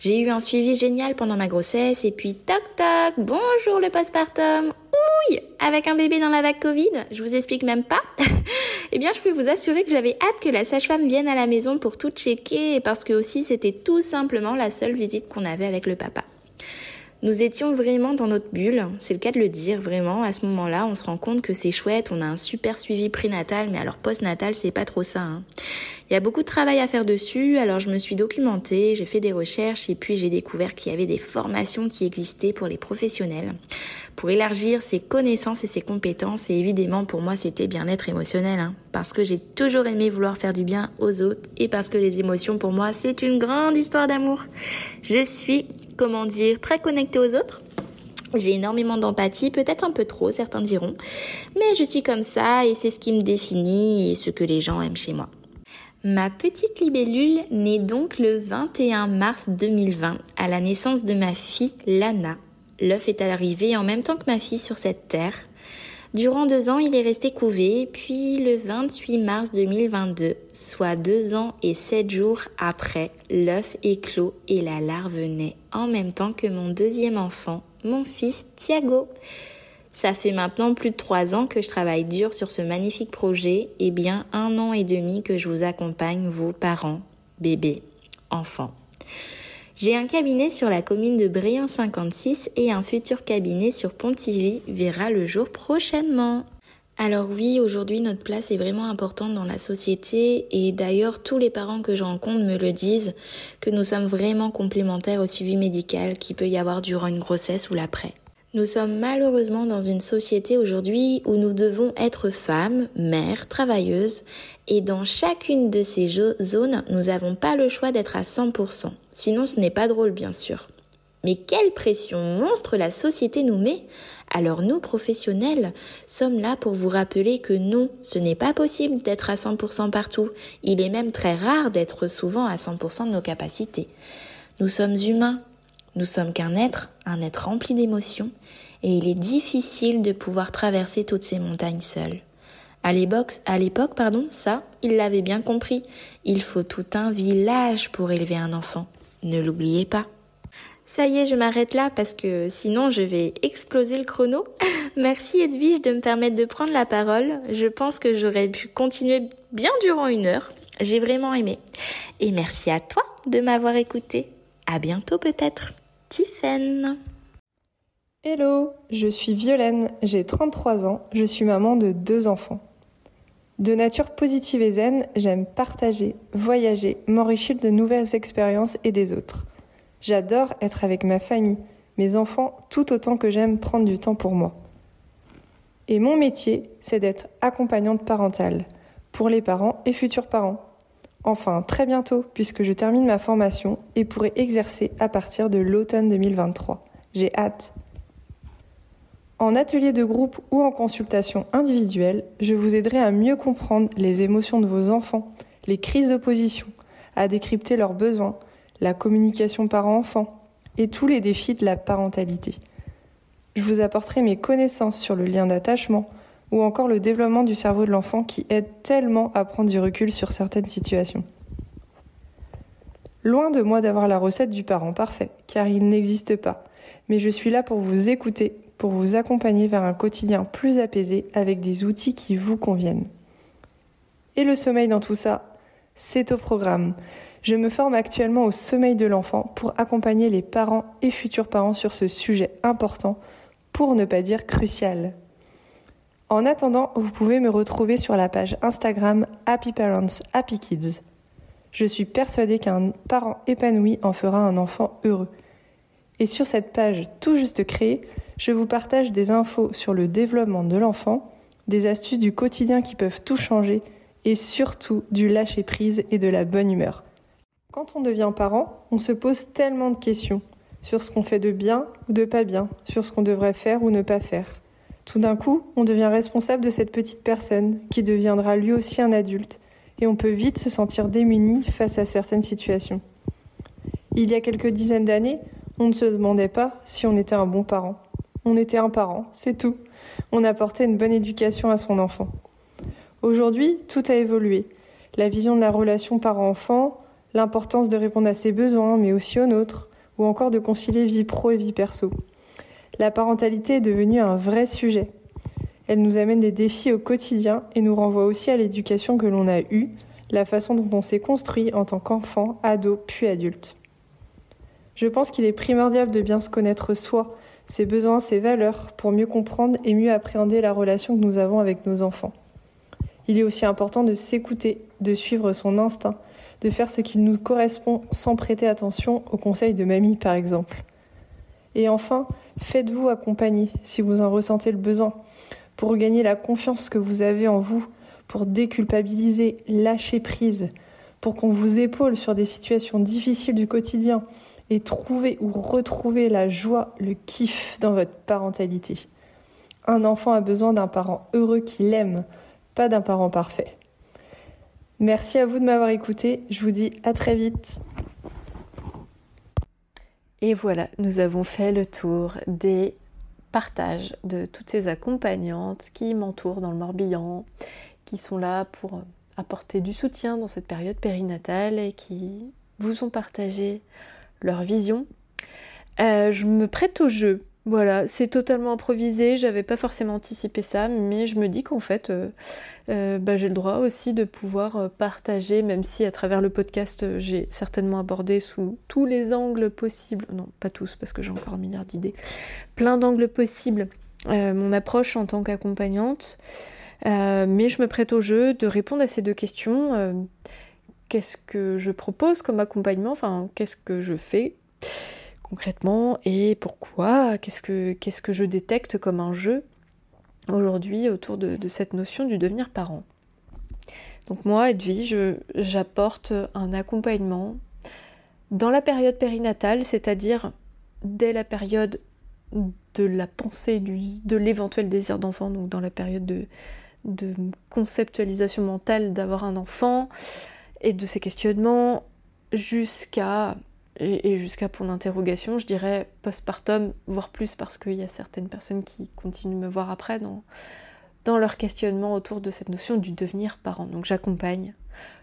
J'ai eu un suivi génial pendant ma grossesse et puis toc toc, bonjour le postpartum. Ouille, avec un bébé dans la vague Covid, je vous explique même pas. eh bien, je peux vous assurer que j'avais hâte que la sage-femme vienne à la maison pour tout checker parce que aussi c'était tout simplement la seule visite qu'on avait avec le papa. Nous étions vraiment dans notre bulle, c'est le cas de le dire, vraiment. À ce moment-là, on se rend compte que c'est chouette, on a un super suivi prénatal, mais alors post-natal, c'est pas trop ça. Hein. Il y a beaucoup de travail à faire dessus, alors je me suis documentée, j'ai fait des recherches et puis j'ai découvert qu'il y avait des formations qui existaient pour les professionnels pour élargir ses connaissances et ses compétences. Et évidemment, pour moi, c'était bien-être émotionnel, hein, parce que j'ai toujours aimé vouloir faire du bien aux autres et parce que les émotions, pour moi, c'est une grande histoire d'amour. Je suis comment dire, très connectée aux autres. J'ai énormément d'empathie, peut-être un peu trop, certains diront, mais je suis comme ça et c'est ce qui me définit et ce que les gens aiment chez moi. Ma petite libellule naît donc le 21 mars 2020 à la naissance de ma fille Lana. L'œuf est arrivé en même temps que ma fille sur cette terre. Durant deux ans, il est resté couvé, puis le 28 mars 2022, soit deux ans et sept jours après, l'œuf éclos et la larve naît en même temps que mon deuxième enfant, mon fils Thiago. Ça fait maintenant plus de trois ans que je travaille dur sur ce magnifique projet et bien un an et demi que je vous accompagne, vous parents, bébés, enfants. J'ai un cabinet sur la commune de Bréant 56 et un futur cabinet sur Pontivy verra le jour prochainement. Alors oui, aujourd'hui notre place est vraiment importante dans la société et d'ailleurs tous les parents que je rencontre me le disent que nous sommes vraiment complémentaires au suivi médical qui peut y avoir durant une grossesse ou l'après. Nous sommes malheureusement dans une société aujourd'hui où nous devons être femmes, mères, travailleuses, et dans chacune de ces zones, nous n'avons pas le choix d'être à 100%. Sinon, ce n'est pas drôle, bien sûr. Mais quelle pression monstre la société nous met Alors nous, professionnels, sommes là pour vous rappeler que non, ce n'est pas possible d'être à 100% partout. Il est même très rare d'être souvent à 100% de nos capacités. Nous sommes humains, nous sommes qu'un être, un être rempli d'émotions, et il est difficile de pouvoir traverser toutes ces montagnes seules. À l'époque, pardon, ça, il l'avait bien compris. Il faut tout un village pour élever un enfant. Ne l'oubliez pas. Ça y est, je m'arrête là parce que sinon je vais exploser le chrono. Merci Edwige de me permettre de prendre la parole. Je pense que j'aurais pu continuer bien durant une heure. J'ai vraiment aimé. Et merci à toi de m'avoir écouté. À bientôt peut-être. Tiffen Hello, je suis Violaine, j'ai 33 ans, je suis maman de deux enfants. De nature positive et zen, j'aime partager, voyager, m'enrichir de nouvelles expériences et des autres. J'adore être avec ma famille, mes enfants, tout autant que j'aime prendre du temps pour moi. Et mon métier, c'est d'être accompagnante parentale, pour les parents et futurs parents. Enfin, très bientôt, puisque je termine ma formation et pourrai exercer à partir de l'automne 2023. J'ai hâte. En atelier de groupe ou en consultation individuelle, je vous aiderai à mieux comprendre les émotions de vos enfants, les crises d'opposition, à décrypter leurs besoins, la communication parent-enfant et tous les défis de la parentalité. Je vous apporterai mes connaissances sur le lien d'attachement ou encore le développement du cerveau de l'enfant qui aide tellement à prendre du recul sur certaines situations. Loin de moi d'avoir la recette du parent parfait, car il n'existe pas, mais je suis là pour vous écouter pour vous accompagner vers un quotidien plus apaisé avec des outils qui vous conviennent. Et le sommeil dans tout ça, c'est au programme. Je me forme actuellement au sommeil de l'enfant pour accompagner les parents et futurs parents sur ce sujet important, pour ne pas dire crucial. En attendant, vous pouvez me retrouver sur la page Instagram Happy Parents Happy Kids. Je suis persuadée qu'un parent épanoui en fera un enfant heureux. Et sur cette page tout juste créée, je vous partage des infos sur le développement de l'enfant, des astuces du quotidien qui peuvent tout changer et surtout du lâcher-prise et de la bonne humeur. Quand on devient parent, on se pose tellement de questions sur ce qu'on fait de bien ou de pas bien, sur ce qu'on devrait faire ou ne pas faire. Tout d'un coup, on devient responsable de cette petite personne qui deviendra lui aussi un adulte et on peut vite se sentir démuni face à certaines situations. Il y a quelques dizaines d'années, on ne se demandait pas si on était un bon parent. On était un parent, c'est tout. On apportait une bonne éducation à son enfant. Aujourd'hui, tout a évolué. La vision de la relation parent-enfant, l'importance de répondre à ses besoins, mais aussi aux nôtres, ou encore de concilier vie pro et vie perso. La parentalité est devenue un vrai sujet. Elle nous amène des défis au quotidien et nous renvoie aussi à l'éducation que l'on a eue, la façon dont on s'est construit en tant qu'enfant, ado, puis adulte. Je pense qu'il est primordial de bien se connaître soi, ses besoins, ses valeurs, pour mieux comprendre et mieux appréhender la relation que nous avons avec nos enfants. Il est aussi important de s'écouter, de suivre son instinct, de faire ce qui nous correspond sans prêter attention aux conseils de mamie par exemple. Et enfin, faites-vous accompagner si vous en ressentez le besoin, pour gagner la confiance que vous avez en vous, pour déculpabiliser, lâcher prise, pour qu'on vous épaule sur des situations difficiles du quotidien et trouver ou retrouver la joie, le kiff dans votre parentalité. Un enfant a besoin d'un parent heureux qui l'aime, pas d'un parent parfait. Merci à vous de m'avoir écouté, je vous dis à très vite. Et voilà, nous avons fait le tour des partages de toutes ces accompagnantes qui m'entourent dans le Morbihan, qui sont là pour apporter du soutien dans cette période périnatale et qui vous ont partagé leur vision. Euh, je me prête au jeu. Voilà, c'est totalement improvisé, j'avais pas forcément anticipé ça, mais je me dis qu'en fait, euh, euh, bah, j'ai le droit aussi de pouvoir partager, même si à travers le podcast, j'ai certainement abordé sous tous les angles possibles, non pas tous parce que j'ai encore un milliard d'idées, plein d'angles possibles, mon approche en tant qu'accompagnante, mais je me prête au jeu de répondre à ces deux questions qu'est-ce que je propose comme accompagnement, enfin qu'est-ce que je fais concrètement et pourquoi, qu'est-ce que, qu'est-ce que je détecte comme un jeu aujourd'hui autour de, cette notion du devenir parent. Donc moi, Edwige, j'apporte un accompagnement dans la période périnatale, c'est-à-dire dès la période de la pensée de l'éventuel désir d'enfant, donc dans la période de, de conceptualisation mentale d'avoir un enfant, et de ces questionnements jusqu'à et, jusqu'à pour l'interrogation, je dirais postpartum, voire plus parce qu'il y a certaines personnes qui continuent de me voir après dans, dans leur questionnement autour de cette notion du devenir parent. Donc j'accompagne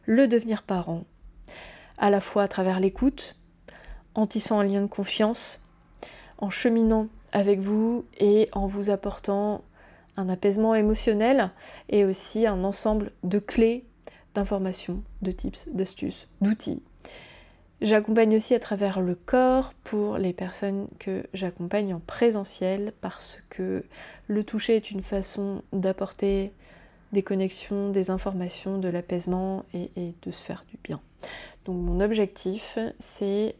le devenir parent, à la fois à travers l'écoute, en tissant un lien de confiance, en cheminant avec vous et en vous apportant un apaisement émotionnel et aussi un ensemble de clés d'informations, de tips, d'astuces, d'outils J'accompagne aussi à travers le corps pour les personnes que j'accompagne en présentiel parce que le toucher est une façon d'apporter des connexions, des informations, de l'apaisement et, de se faire du bien. Donc mon objectif, c'est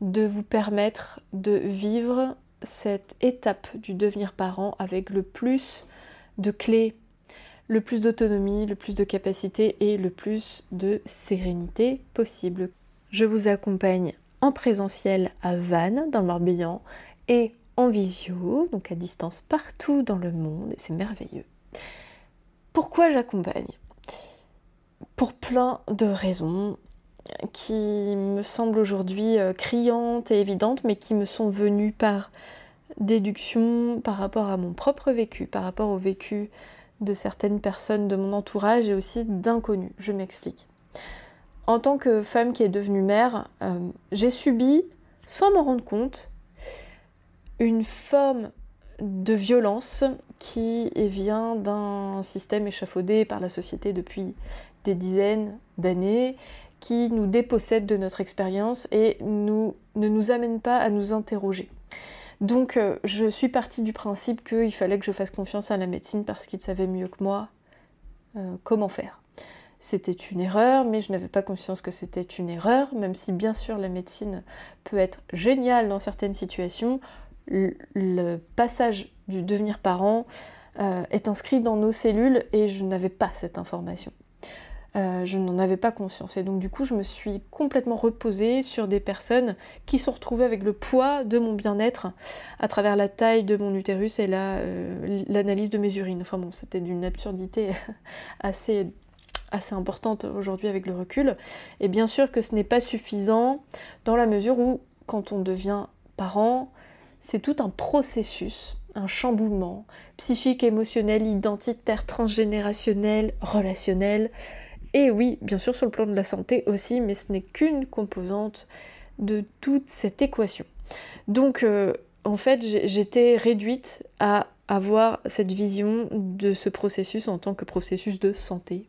de vous permettre de vivre cette étape du devenir parent avec le plus de clés, le plus d'autonomie, le plus de capacité et le plus de sérénité possible. Je vous accompagne en présentiel à Vannes, dans le Morbihan, et en visio, donc à distance partout dans le monde, et c'est merveilleux. Pourquoi j'accompagne? Pour plein de raisons qui me semblent aujourd'hui euh, criantes et évidentes, mais qui me sont venues par déduction, par rapport à mon propre vécu, par rapport au vécu de certaines personnes de mon entourage et aussi d'inconnus. Je m'explique. En tant que femme qui est devenue mère, euh, j'ai subi, sans m'en rendre compte, une forme de violence qui vient d'un système échafaudé par la société depuis des dizaines d'années qui nous dépossède de notre expérience et ne nous amène pas à nous interroger. Donc euh, je suis partie du principe qu'il fallait que je fasse confiance à la médecine parce qu'il savait mieux que moi euh, comment faire. C'était une erreur, mais je n'avais pas conscience que c'était une erreur, même si bien sûr la médecine peut être géniale dans certaines situations. Le, passage du devenir parent euh, est inscrit dans nos cellules et je n'avais pas cette information. Euh, je n'en avais pas conscience. Et donc du coup, je me suis complètement reposée sur des personnes qui se retrouvaient avec le poids de mon bien-être à travers la taille de mon utérus et euh, l'analyse de mes urines. Enfin bon, c'était d'une absurdité assez assez importante aujourd'hui avec le recul. Et bien sûr que ce n'est pas suffisant dans la mesure où quand on devient parent, c'est tout un processus, un chamboulement psychique, émotionnel, identitaire, transgénérationnel, relationnel, et oui, bien sûr sur le plan de la santé aussi, mais ce n'est qu'une composante de toute cette équation. Donc euh, en fait, j'étais réduite à avoir cette vision de ce processus en tant que processus de santé.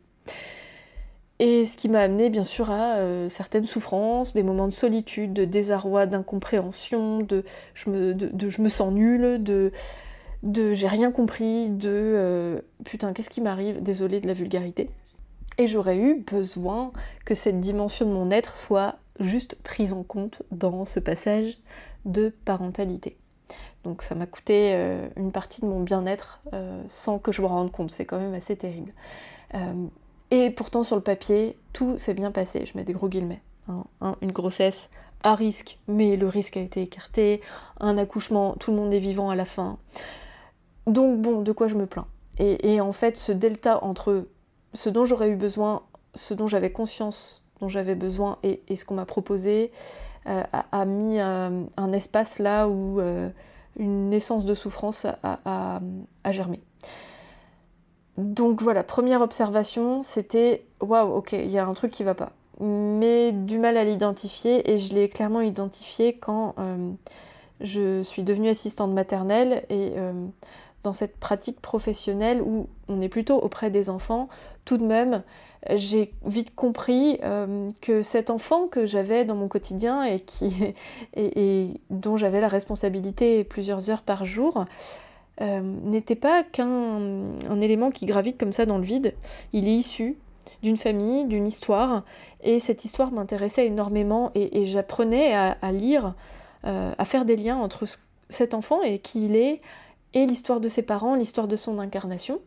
Et ce qui m'a amené bien sûr à euh, certaines souffrances, des moments de solitude, de désarroi, d'incompréhension, de je me, sens nulle, de, j'ai rien compris, de euh, putain qu'est-ce qui m'arrive, désolé de la vulgarité. Et j'aurais eu besoin que cette dimension de mon être soit juste prise en compte dans ce passage de parentalité. Donc ça m'a coûté euh, une partie de mon bien-être euh, sans que je me rende compte. C'est quand même assez terrible. Euh, et pourtant sur le papier, tout s'est bien passé. Je mets des gros guillemets. Hein, une grossesse à risque, mais le risque a été écarté. Un accouchement, tout le monde est vivant à la fin. Donc bon, de quoi je me plains et en fait, ce delta entre ce dont j'aurais eu besoin, ce dont j'avais conscience, dont j'avais besoin et, ce qu'on m'a proposé euh, a, mis euh, un espace là où euh, une naissance de souffrance a, germé. Donc voilà, première observation, c'était waouh, ok, il y a un truc qui va pas. Mais du mal à l'identifier et je l'ai clairement identifié quand je suis devenue assistante maternelle et dans cette pratique professionnelle où on est plutôt auprès des enfants, tout de même, j'ai vite compris euh, que cet enfant que j'avais dans mon quotidien et, qui, et, dont j'avais la responsabilité plusieurs heures par jour, euh, n'était pas qu'un un élément qui gravite comme ça dans le vide. Il est issu d'une famille, d'une histoire, et cette histoire m'intéressait énormément et, j'apprenais à, lire, euh, à faire des liens entre cet enfant et qui il est, et l'histoire de ses parents, l'histoire de son incarnation.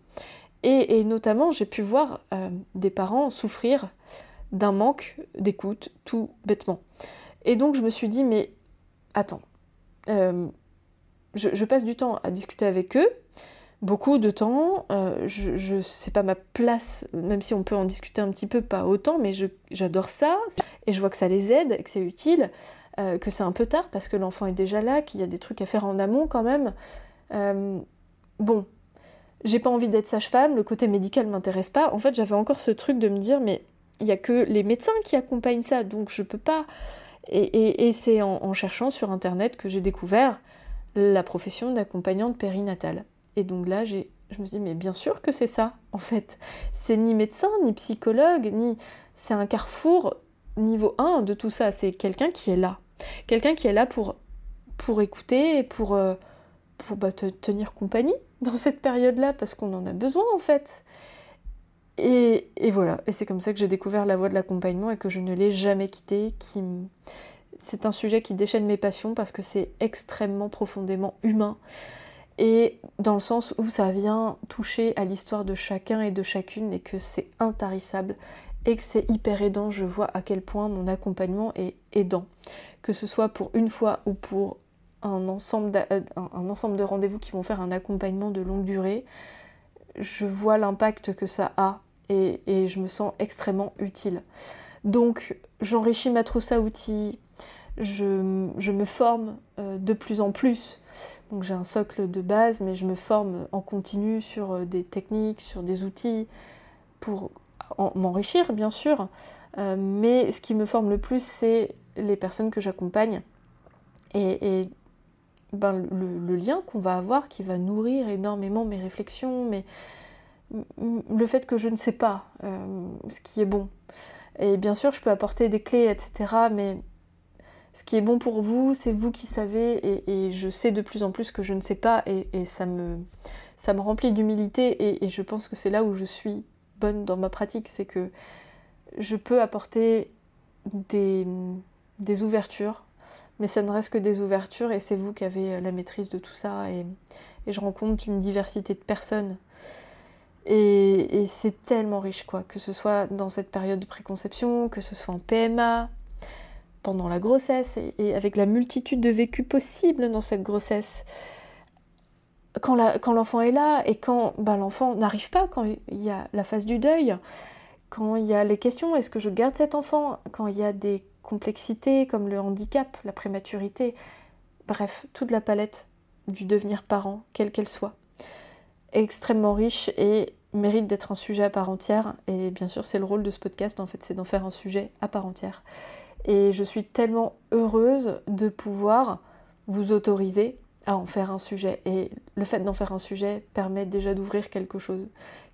Et, notamment, j'ai pu voir euh, des parents souffrir d'un manque d'écoute, tout bêtement. Et donc, je me suis dit, mais attends, euh, je, passe du temps à discuter avec eux, beaucoup de temps, euh, je, c'est pas ma place, même si on peut en discuter un petit peu, pas autant, mais j'adore ça, et je vois que ça les aide, que c'est utile, que c'est un peu tard parce que l'enfant est déjà là, qu'il y a des trucs à faire en amont quand même. bon, j'ai pas envie d'être sage-femme, le côté médical m'intéresse pas. En fait, j'avais encore ce truc de me dire, mais il y a que les médecins qui accompagnent ça, donc je peux pas. Et, c'est en, cherchant sur internet que j'ai découvert la profession d'accompagnante périnatale. Et donc là, je me suis dit, mais bien sûr que c'est ça, en fait. C'est ni médecin, ni psychologue, ni. C'est un carrefour niveau 1 de tout ça, c'est quelqu'un qui est là. Quelqu'un qui est là pour, pour écouter pour, euh, pour bah, te tenir compagnie dans cette période-là, parce qu'on en a besoin en fait. Et, et voilà, et c'est comme ça que j'ai découvert la voie de l'accompagnement et que je ne l'ai jamais quitté. Qui... C'est un sujet qui déchaîne mes passions parce que c'est extrêmement profondément humain et dans le sens où ça vient toucher à l'histoire de chacun et de chacune et que c'est intarissable et que c'est hyper aidant. Je vois à quel point mon accompagnement est aidant, que ce soit pour une fois ou pour un ensemble, euh, un ensemble de rendez-vous qui vont faire un accompagnement de longue durée. Je vois l'impact que ça a et, je me sens extrêmement utile. Donc j'enrichis ma trousse à outils, je, me forme euh, de plus en plus donc j'ai un socle de base, mais je me forme en continu sur euh, des techniques, sur des outils pour m'enrichir, bien sûr. Mais ce qui me forme le plus, c'est les personnes que j'accompagne ben, le, lien qu'on va avoir qui va nourrir énormément mes réflexions, mais le fait que je ne sais pas euh, ce qui est bon. Et bien sûr, je peux apporter des clés, etc. Mais ce qui est bon pour vous, c'est vous qui savez, et, je sais de plus en plus que je ne sais pas, et, ça, me, ça me remplit d'humilité, et, je pense que c'est là où je suis bonne dans ma pratique, c'est que je peux apporter des, des ouvertures, mais ça ne reste que des ouvertures, et c'est vous qui avez la maîtrise de tout ça, et, je rencontre une diversité de personnes. Et, c'est tellement riche, quoi, que ce soit dans cette période de préconception, que ce soit en PMA, pendant la grossesse et, avec la multitude de vécus possibles dans cette grossesse. Quand l'enfant est là et quand ben, l'enfant n'arrive pas, quand il y a la phase du deuil, quand il y a les questions, est-ce que je garde cet enfant, quand il y a des complexités comme le handicap, la prématurité, bref, toute la palette du devenir parent, quelle qu'elle soit, extrêmement riche et mérite d'être un sujet à part entière. Et bien sûr, c'est le rôle de ce podcast, en fait, c'est d'en faire un sujet à part entière. Et je suis tellement heureuse de pouvoir vous autoriser à en faire un sujet. Et le fait d'en faire un sujet permet déjà d'ouvrir quelque chose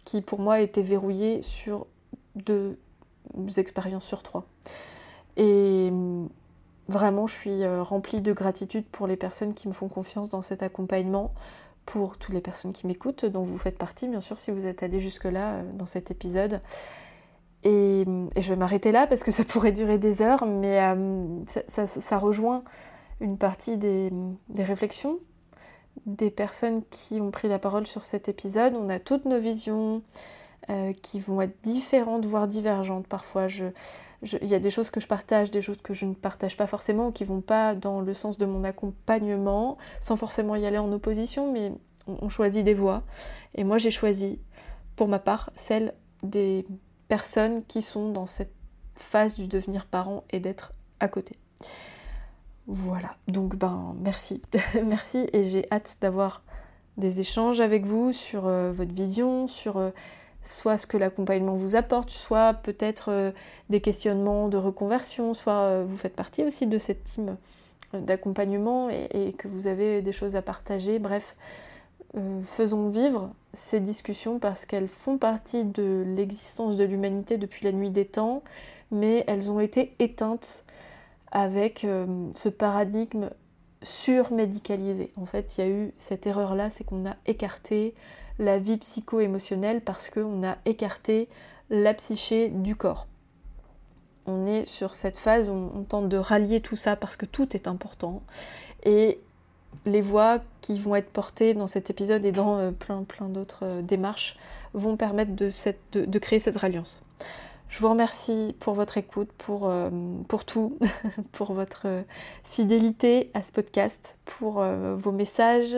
qui pour moi était verrouillé sur deux expériences sur trois. Et vraiment, je suis euh, remplie de gratitude pour les personnes qui me font confiance dans cet accompagnement, pour toutes les personnes qui m'écoutent, dont vous faites partie, bien sûr, si vous êtes allé jusque-là euh, dans cet épisode. Et, je vais m'arrêter là parce que ça pourrait durer des heures, mais euh, ça, rejoint une partie des, réflexions des personnes qui ont pris la parole sur cet épisode. On a toutes nos visions qui vont être différentes, voire divergentes. Parfois, il y a des choses que je partage, des choses que je ne partage pas forcément, ou qui vont pas dans le sens de mon accompagnement, sans forcément y aller en opposition, mais on choisit des voies. Et moi, j'ai choisi, pour ma part, celle des personnes qui sont dans cette phase du devenir parent et d'être à côté. Voilà, donc ben merci, merci et j'ai hâte d'avoir des échanges avec vous sur euh, votre vision, sur euh, soit ce que l'accompagnement vous apporte, soit peut-être euh, des questionnements de reconversion, soit vous faites partie aussi de cette team d'accompagnement et, que vous avez des choses à partager. Bref, euh, faisons vivre ces discussions parce qu'elles font partie de l'existence de l'humanité depuis la nuit des temps, mais elles ont été éteintes avec euh, ce paradigme surmédicalisé. En fait, il y a eu cette erreur-là, c'est qu'on a écarté la vie psycho-émotionnelle parce qu'on a écarté la psyché du corps. On est sur cette phase où on tente de rallier tout ça parce que tout est important. Et les voix qui vont être portées dans cet épisode et dans euh, plein, plein d'autres euh, démarches vont permettre de, créer cette ralliance. Je vous remercie pour votre écoute, pour, euh, pour tout, pour votre fidélité à ce podcast, pour vos messages,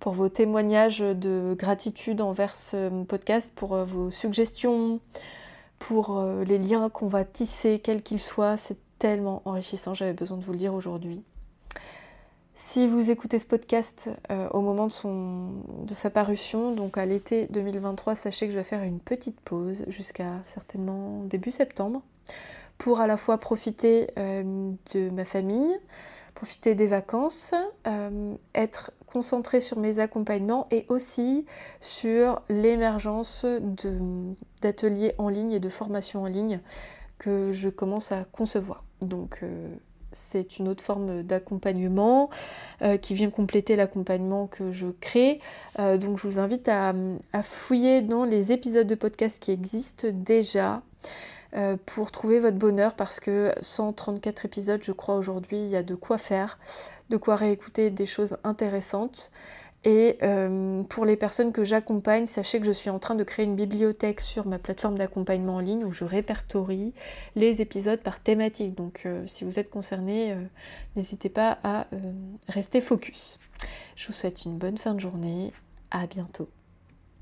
pour vos témoignages de gratitude envers ce podcast, pour vos suggestions, pour les liens qu'on va tisser, quels qu'ils soient. C'est tellement enrichissant, j'avais besoin de vous le dire aujourd'hui. Si vous écoutez ce podcast euh, au moment de, sa parution, donc à l'été 2023, sachez que je vais faire une petite pause jusqu'à certainement début septembre pour à la fois profiter euh, de ma famille, profiter des vacances, euh, être concentré sur mes accompagnements et aussi sur l'émergence d'ateliers en ligne et de formations en ligne que je commence à concevoir. Donc c'est une autre forme d'accompagnement qui vient compléter l'accompagnement que je crée. donc je vous invite à, fouiller dans les épisodes de podcast qui existent déjà. Pour trouver votre bonheur parce que 134 épisodes je crois aujourd'hui il y a de quoi faire, de quoi réécouter des choses intéressantes. Et euh, pour les personnes que j'accompagne, sachez que je suis en train de créer une bibliothèque sur ma plateforme d'accompagnement en ligne où je répertorie les épisodes par thématique. Donc euh, si vous êtes concerné, euh, n'hésitez pas à rester focus. Je vous souhaite une bonne fin de journée. À bientôt.